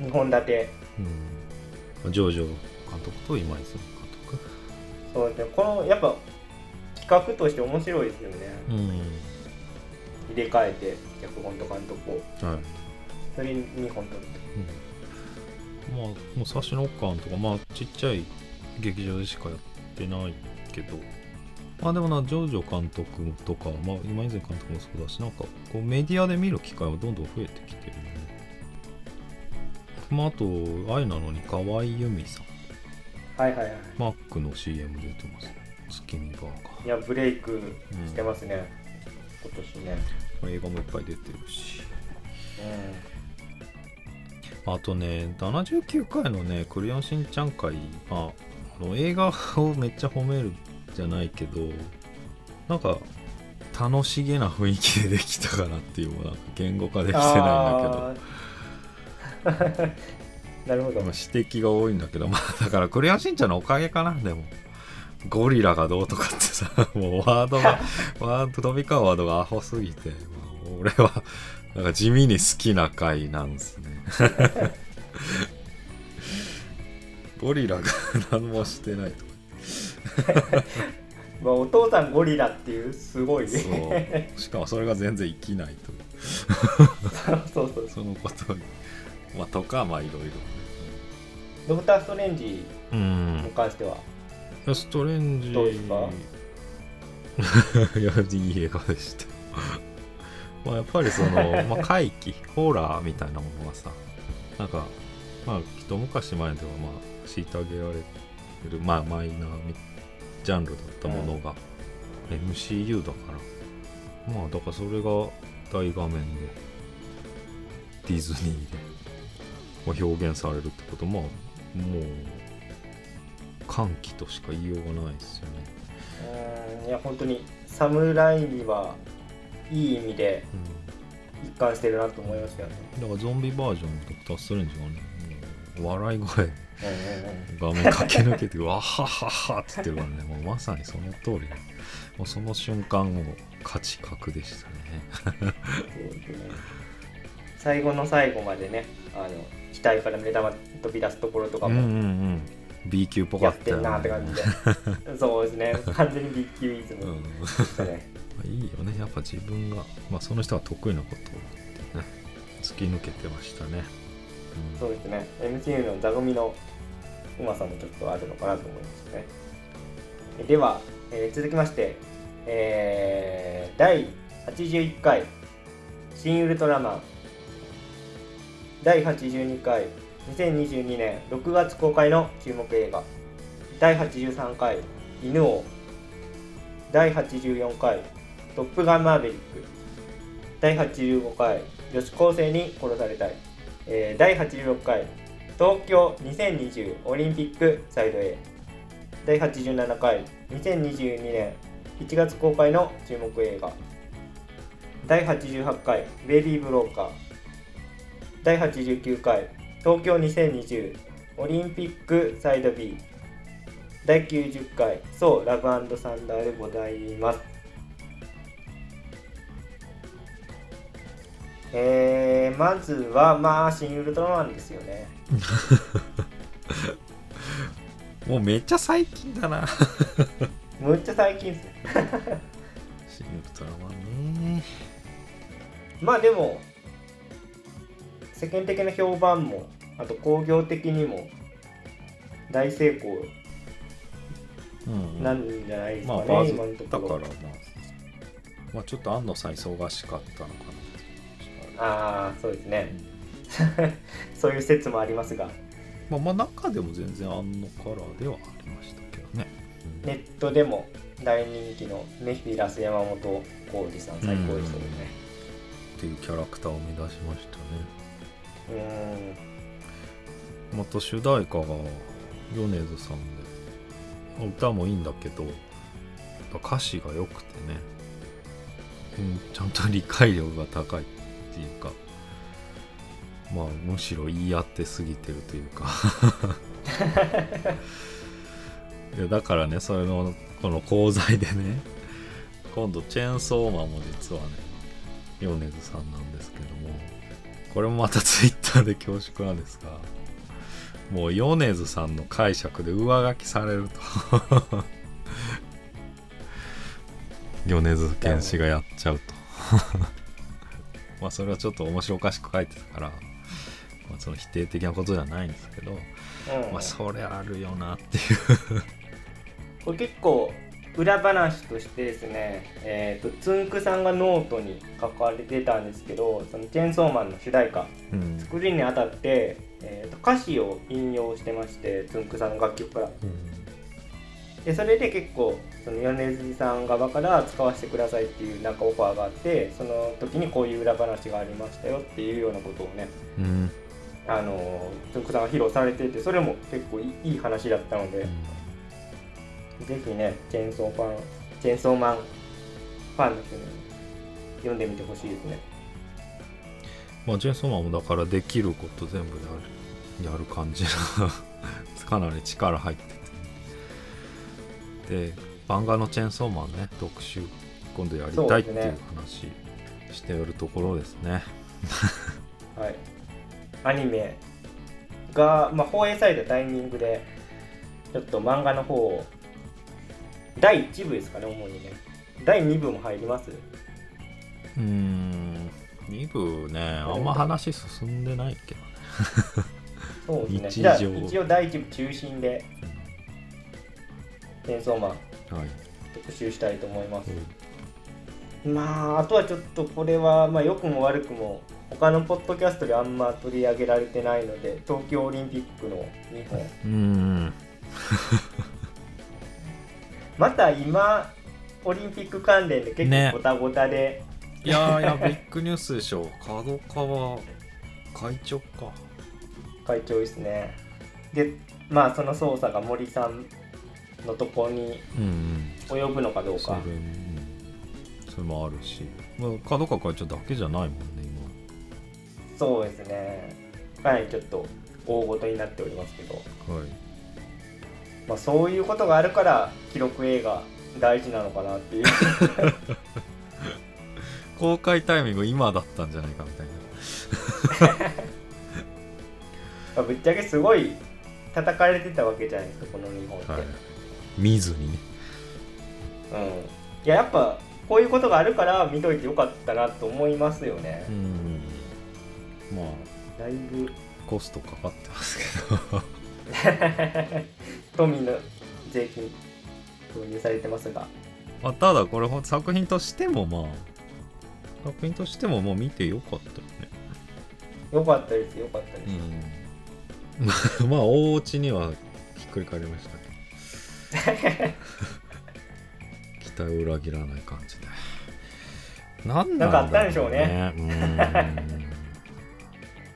2本立て。うん。ジョージョ監督と今泉監督。そうですね。このやっぱ企画として面白いですよね。うん。入れ替えて脚本と監督を。はい。それに2本撮ってまあもう差しの感とかまあちっちゃい劇場でしかやってないけどまあでもなジョージョ監督とか、まあ、今泉監督もそうだしなんかこうメディアで見る機会はどんどん増えてきてるよね。まああと愛なのに河合由美さん。はいはいはい。マックの CM 出てます。スキニーバーガいやブレイクしてますね、今年ね。ー映画もいっぱい出てるし。うあとね79回のね「クレヨンしんちゃん会」まああの映画をめっちゃ褒めるじゃないけどなんか楽しげな雰囲気でできたかなっていうなんか言語化できてないんだあー。[laughs] なるほど。指摘が多いんだけどまあだから「クレヨンしんちゃん」のおかげかな。でもゴリラがどうとかってさ [laughs] もうワードが [laughs] ワード飛び交うワードがアホすぎて、まあ俺はなんか地味に好きな回なんですね。ゴリラが何もしてないとか [laughs] まあ、お父さんゴリラっていうすごいね。しかもそれが全然生きないと [laughs] そうそうそのことにまあとかまあいろいろ。ねドクター・ストレンジうん。に関しては、ストレンジ。どうですか？[laughs] いやいい映画でした。まあやっぱりその、まあ、怪奇ホラーみたいなものがさなんかまあ一昔前ではまあ虐げられてるまあマイナーみジャンルだったものが、MCU だから。まあだからそれが大画面でディズニーでまあ表現されるってこと。まあもう歓喜としか言いようがないですよね。うーん。いや本当に侍にはいい意味で一貫してるなと思いましたよね、だからゾンビバージョンのドクター・ストレンジがね笑い声。画面駆け抜けてうわはははって言ってるからね。もうまさにその通りねもうその瞬間もう価値格でしたね。[laughs] 最後の最後までねあの機体から目玉飛び出すところとかうんうんうもん。B 級っぽかったてんなって感じで、そうですね。完全に B 級イズムうん。いいよね。やっぱ自分が、まあ、その人が得意なことを突き抜けてましたね、うんそうですね。MCU の座組のうまさもちょっとあるのかなと思いましたね。では、えー続きまして、えー第81回「新ウルトラマン」第82回2022年6月公開の注目映画。第83回「犬王」第84回「トップガンマーヴェリック」第85回「女子高生に殺されたい」え第86回東京2020オリンピックサイド A 第87回2022年1月公開の注目映画。第88回ベイビーブローカー。第89回東京2020オリンピックサイド B 第90回そうラブサンダーでございます。えー、まずはまあ新ウルトラマンですよね。もうめっちゃ最近だな。むっちゃ最近ですねシン・ウルトラマンね。まあでも世間的な評判もあと興行的にも大成功うんなんじゃないですかね、まあバズ今のところ。だからまあ。まあちょっと安野さん忙しかったのかなああそうですね。[laughs] そういう説もありますが。まあまあ中でも全然安野カラーではありましたけどね。ネットでも大人気のメフィラス山本浩二さん最高でしたよね。っていうキャラクターを目指しましたね。うーん。また主題歌が米津さんで。歌もいいんだけどやっぱ歌詞が良くてね、うん、ちゃんと理解力が高い。っていうかまあむしろ言い合って過ぎてるというか。[laughs] いやだからねそれのこの講座でね今度チェーンソーマンも実はね米津さんなんですけどもこれもまたツイッターで恐縮なんですがもう米津さんの解釈で上書きされると。米津玄師がやっちゃうとまあそれはちょっと面白おかしく書いてたから、まあ、その否定的なことじゃないんですけど、うん。まあそれあるよなっていう。これ結構裏話としてですね、えー、とつんくさんがノートに書かれてたんですけどそのチェーンソーマンの主題歌うん。作るにあたって、えー、と歌詞を引用してましてつんくさんの楽曲から。でそれで結構その米津さん側から使わせてくださいっていうなんかオファーがあってその時にこういう裏話がありましたよっていうようなことをねうん。あのつんくさんが披露されていてそれも結構いい話だったので、ぜひねチェーンソーファンチェーンソーマンファンの人に読んでみてほしいですね。まあジェイソンマンもだからできること全部やるやる感じが [laughs] かなり力入ってて。で漫画のチェーンソーマンね特集今度やりたいっていう話してるところですね。はい。アニメが、まあ、放映されたタイミングでちょっと漫画の方を第1部ですかね主にね。第2部も入ります？うーん。2部ねあんま話進んでないけどね。そうですね。[laughs] 日じゃあ常一応第1部中心でチェーンソーマン。はい、特集したいと思います。まああとはちょっとこれは、まあ、良くも悪くも他のポッドキャストであんま取り上げられてないので東京オリンピックの日本。うーん。[laughs] また今オリンピック関連で結ね構ごたごたで、いやーいやビッグニュースでしょ角川会長か。会長ですね。でまあその捜査が森さんのとこにうんうん。及ぶのかどうか。それ,、うん、それもあるし、まあ、角川会長だけじゃないもんねそうですね。かなりちょっと大ごとになっておりますけど、今はい。まあ、そういうことがあるから記録映画大事なのかなっていう。[laughs] 公開タイミング今だったんじゃないかみたいな。[laughs] まあぶっちゃけすごい叩かれてたわけじゃないですかこの日本って、はい見ずに。ねうん。いややっぱこういうことがあるから見といてよかったなと思いますよね。う、ん。まあだいぶ。コストかかってますけど。[laughs] 都民の税金導入されてますが。まあただこれ作品としてもまあ作品としてももう見てよかったよね。よかったですよかったです、うん。[laughs] まあ大落ちにはひっくり返りました [laughs] 期待を裏切らない感じで。なんなんだろう、ね、なんかあったんでしょうね。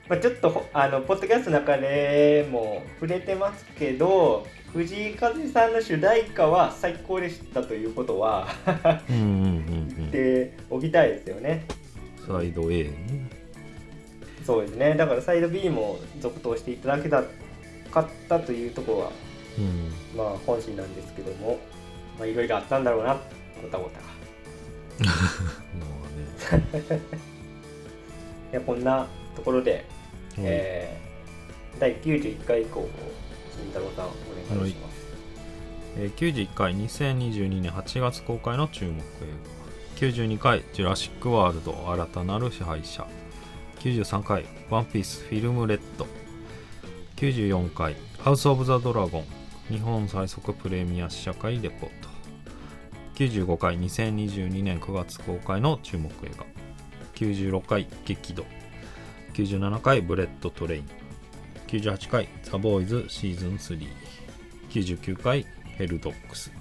まあ、ちょっとほあのポッドキャストの中でも触れてますけど藤井風さんの主題歌は最高でしたということは言っておきたいですよね。サイド A ねそうですね。だからサイド B も続投していただけたかったというところはうん。まあ本心なんですけどもまあいろいろあったんだろうなごたごた。がのはね。[laughs] いでこんなところで、うんえー第91回以降を慎太郎さんお願いします。えー91回2022年8月公開の注目映画。92回「ジュラシック・ワールド新たなる支配者」93回「ワンピースフィルムレッド」94回「ハウス・オブ・ザ・ドラゴン」日本最速プレミア試写会レポート。95回2022年9月公開の注目映画。96回「激怒」97回「ブレッド・トレイン」98回「ザ・ボーイズシーズン3」99回ヘルドックス。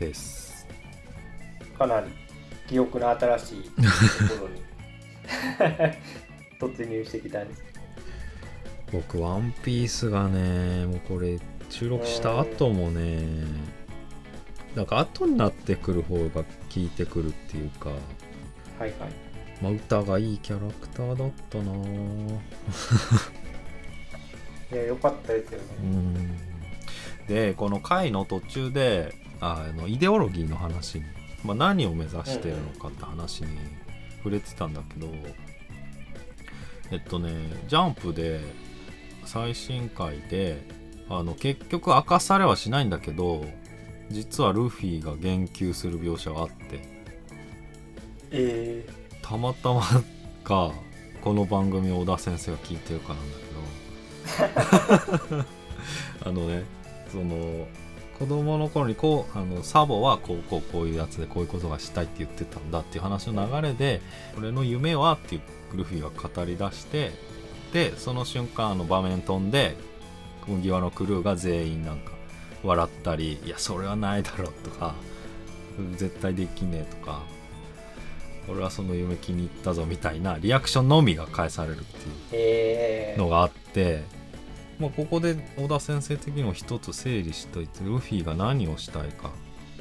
です。かなり記憶の新しいところに [laughs] 突入してきたんです。僕ワンピースがねもうこれ収録した後もねなんか後になってくる方が効いてくるっていうか、はいはい。まあ、歌がいいキャラクターだったなぁ [laughs] いや、よかったですよね。うんでこの回の途中でああのイデオロギーの話に、まあ、何を目指してるのかって話に触れてたんだけど、えっとねジャンプで最新回であの結局明かされはしないんだけど実はルフィが言及する描写があってえたまたまかこの番組を小田先生が聞いてるかなんだけど [laughs] あのねその子供の頃にこうあのサボはこうこうこういうやつでこういうことがしたいって言ってたんだっていう話の流れで「俺の夢は?」っていうルフィが語り出してでその瞬間あの場面飛んで麦わのクルーが全員なんか笑ったり「いやそれはないだろ」とか「絶対できねえ」とか「俺はその夢気に入ったぞ」みたいなリアクションのみが返されるっていうのがあって、まあ、ここで小田先生的にも一つ整理しといてルフィが何をしたいか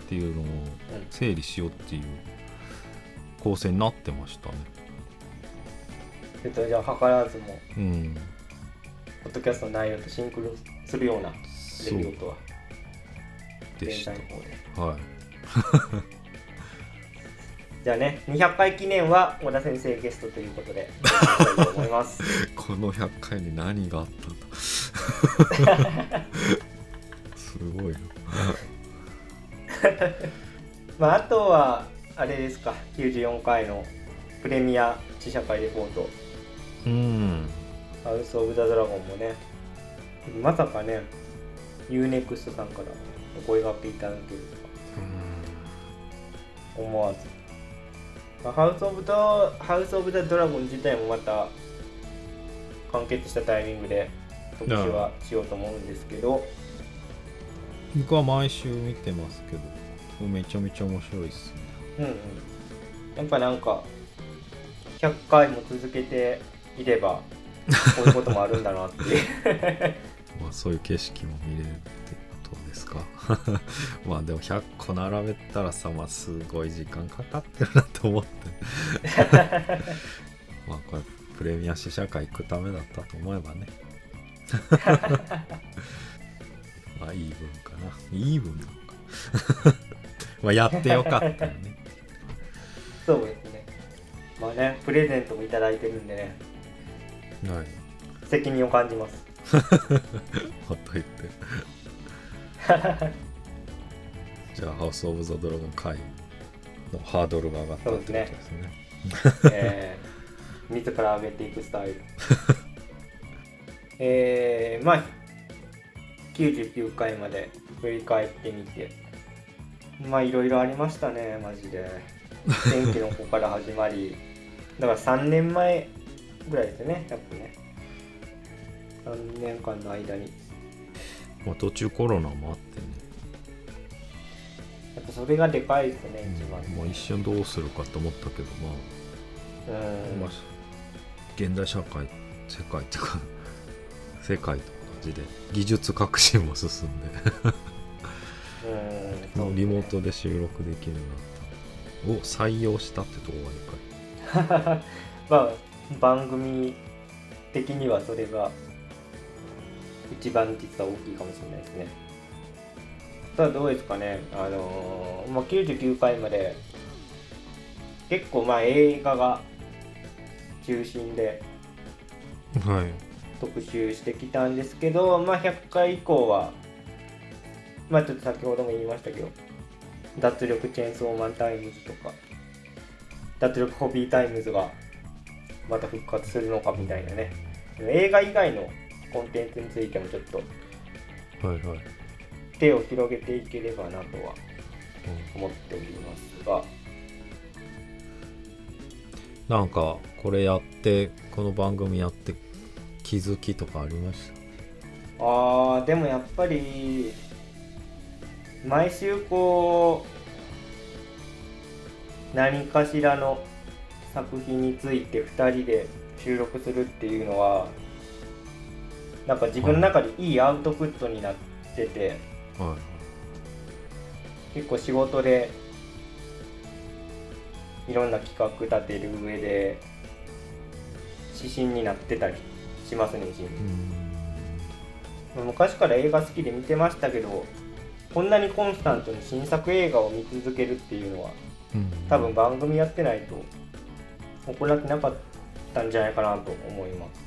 っていうのを整理しようっていう構成になってましたね。えっと、じゃあ、図らずも、うん、ポッドキャストの内容とシンクロするようなそう出来事は、でした。はい、[laughs] じゃあね、200回記念は小田先生ゲストということで、[laughs] 思います。この100回に何があったんだ [laughs] すごいな。まあ、あとは、あれですか、94回のプレミア試写会レポート、うん。ハウス・オブ・ザ・ドラゴンもね、まさかね、UNEXT さんからお声掛けいただけるとは。思わず。まあハウス・オブ・ザ・ハウス・オブ・ザ・ドラゴン自体もまた完結したタイミングで特集はしようと思うんですけど、僕は毎週見てますけどめちゃめちゃ面白いっすね。うんうん、やっぱなんか100回も続けていればこういうこともあるんだなっていう。[laughs] まあ、そういう景色も見れるってことですか？[laughs] まあでも100個並べたらさ、まあ、すごい時間かかってるなと思って。[laughs] まあこれプレミア試写会行くためだったと思えばね。まあいい分かな。いい分なのか。まあやってよかったよね。そうですね。まあねプレゼントもいただいてるんでねはい。責任を感じます。[laughs] ほっといて。[laughs] じゃあハウス・オブ・ザ・ドラゴン会のハードルが上がったってことですね。[laughs] えー、自ら上げていくスタイル。えー、まあ99回まで振り返ってみて。まあいろいろありましたねマジで。天気の子から始まり。だから3年前ぐらいですよねやっぱね。3年間の間に。まあ、途中コロナもあってね、やっぱそれがでかいですね一番。もう一瞬どうするかと思ったけどまあ、うん。まあ、現代社会世界っていうか [laughs] 世界と同じで技術革新も進んで。うん。リモートで収録できるようになった。を採用したってとこがでかい。[laughs] まあ番組的にはそれが一番実は大きいかもしれないですね。ただどうですかねあのーまあ、99回まで結構まあ映画が中心ではい。特集してきたんですけど、まあ、100回以降は、まあ、ちょっと先ほども言いましたけど脱力チェーンソーマンタイムズとか脱力ホビータイムズがまた復活するのかみたいなね。映画以外のコンテンツについてもちょっとはいはい。手を広げていければなとは思っておりますが。なんかこれやってこの番組やって気づきとかありましあーでもやっぱり毎週こう何かしらの作品について2人で収録するっていうのはなんか自分の中でいいアウトプットになっててたはい。結構仕事でいろんな企画立てる上で指針になってたりしますね自分うん。昔から映画好きで見てましたけどこんなにコンスタントに新作映画を見続けるっていうのはうん。多分番組やってないと行ってなかったんじゃないかなと思います。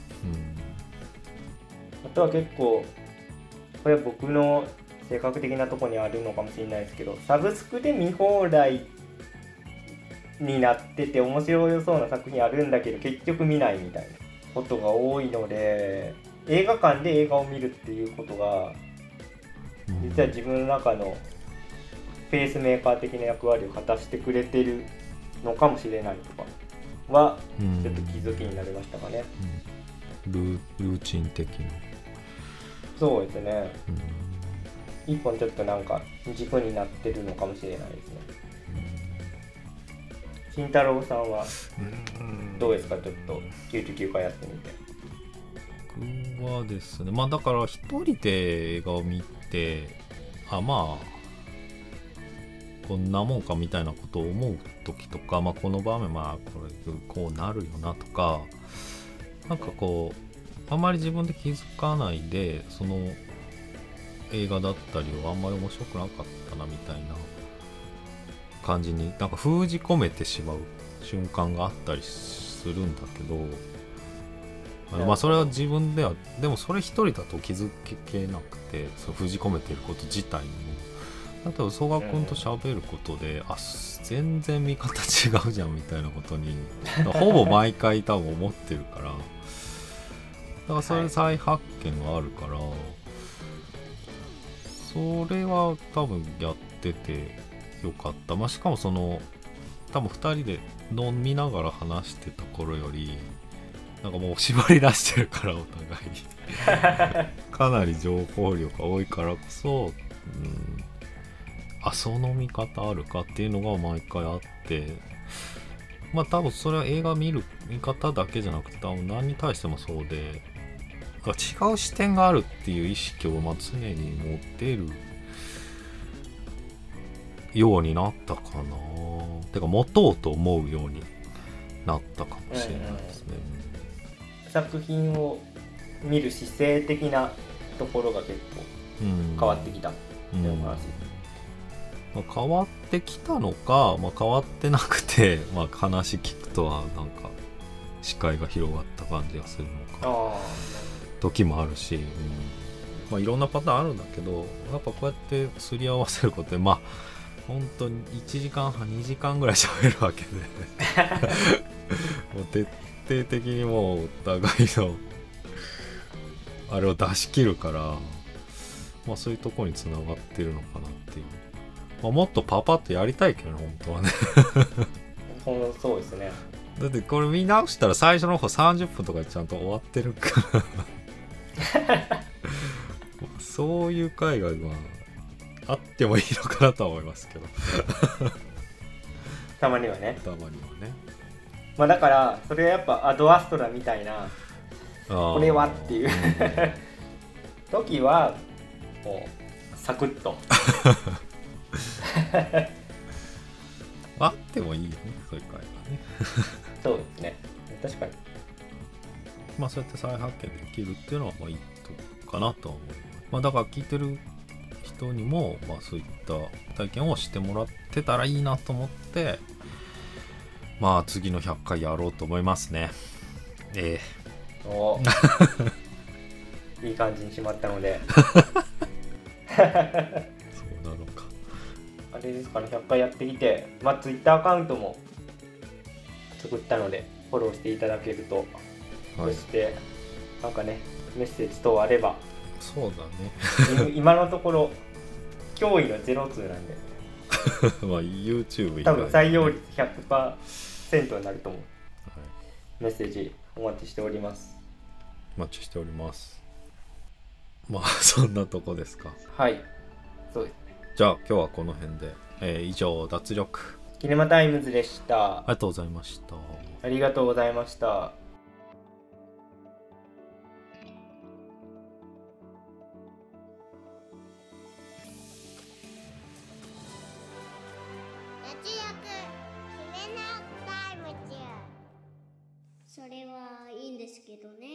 あとは結構これは僕の性格的なとこにあるのかもしれないですけどサブスクで見放題になってて面白そうな作品あるんだけど結局見ないみたいなことが多いので映画館で映画を見るっていうことがうん。実は自分の中のペースメーカー的な役割を果たしてくれてるのかもしれないとかはうんちょっと気づきになりましたかね。うんルーチン的なそうですね。うん一本ちょっとなんか軸になってるのかもしれないですね。慎太郎さんはうんどうですか？ちょっと99回やってみて。僕はですねまあだから一人で映画を見てあまあこんなもんかみたいなことを思う時とか、まあ、この場面まあこれこうなるよなとかなんかこうあんまり自分で気づかないでその映画だったりをあんまり面白くなかったなみたいな感じになんか封じ込めてしまう瞬間があったりするんだけどまあそれは自分ではでもそれ一人だと気づけなくてその封じ込めてること自体にも例えば曽我君と喋ることで、あ全然見方違うじゃんみたいなことにほぼ毎回多分思ってるから。だからそれ再発見があるから、それは多分やっててよかった、まあ、しかもその多分2人で飲みながら話してた頃よりなんかもう縛り出してるからお互い。[laughs] かなり情報量が多いからこそ、うん、あその見方あるかっていうのが毎回あってまあ多分それは映画見る見方だけじゃなくて多分何に対してもそうで違う視点があるっていう意識をまあ常に持ってるようになったかなてか持とうと思うようになったかもしれないですね。作品を見る姿勢的なところが結構うん変わってきたってうんいう話。まあ、変わってきたのか、まあ、変わってなくて、[laughs] まあ、話聞くとはなんか視界が広がった感じがするのか。あ時もあるし、うん。まあ、いろんなパターンあるんだけどやっぱこうやってすり合わせることでまあ本当に1時間半2時間ぐらい喋るわけで。[laughs] もう徹底的にもうお互いのあれを出し切るから、まあ、そういうとこにつながってるのかなっていう、まあ、もっとパパッとやりたいけどね本当はね。あほんそうですね。だってこれ見直したら最初の方30分とかでちゃんと終わってるから。そういう回がまああってもいいのかなとは思いますけど。たまにはね。たまにはね。まあだからそれはやっぱアドアストラみたいなここれはっていう。[laughs] 時はもうサクッと [laughs] [laughs] あってもいいよねそういう回がね。そうですね。確かに。まあそうやって再発見できるっていうのはまあいいとこかなとは思います。まあだから聞いてる人にもまあそういった体験をしてもらってたらいいなと思ってまあ次の100回やろうと思いますね。えお [laughs] いい感じにしまったので [laughs] ですかね100回やってきてまあ Twitter アカウントも作ったのでフォローしていただけると、はい。そしてなんかねメッセージ等あればそうだね。い今のところ驚異の02なんで。[laughs] まあ YouTube 以外多分採用率100%になると思う。はい。メッセージお待ちしております。お待ちしております。まあそんなとこですか。はいじゃあ今日はこの辺で、えー以上脱力。キネマタイムズでした。ありがとうございました。ありがとうございました。脱力決めなタイムズ。それはいいんですけどね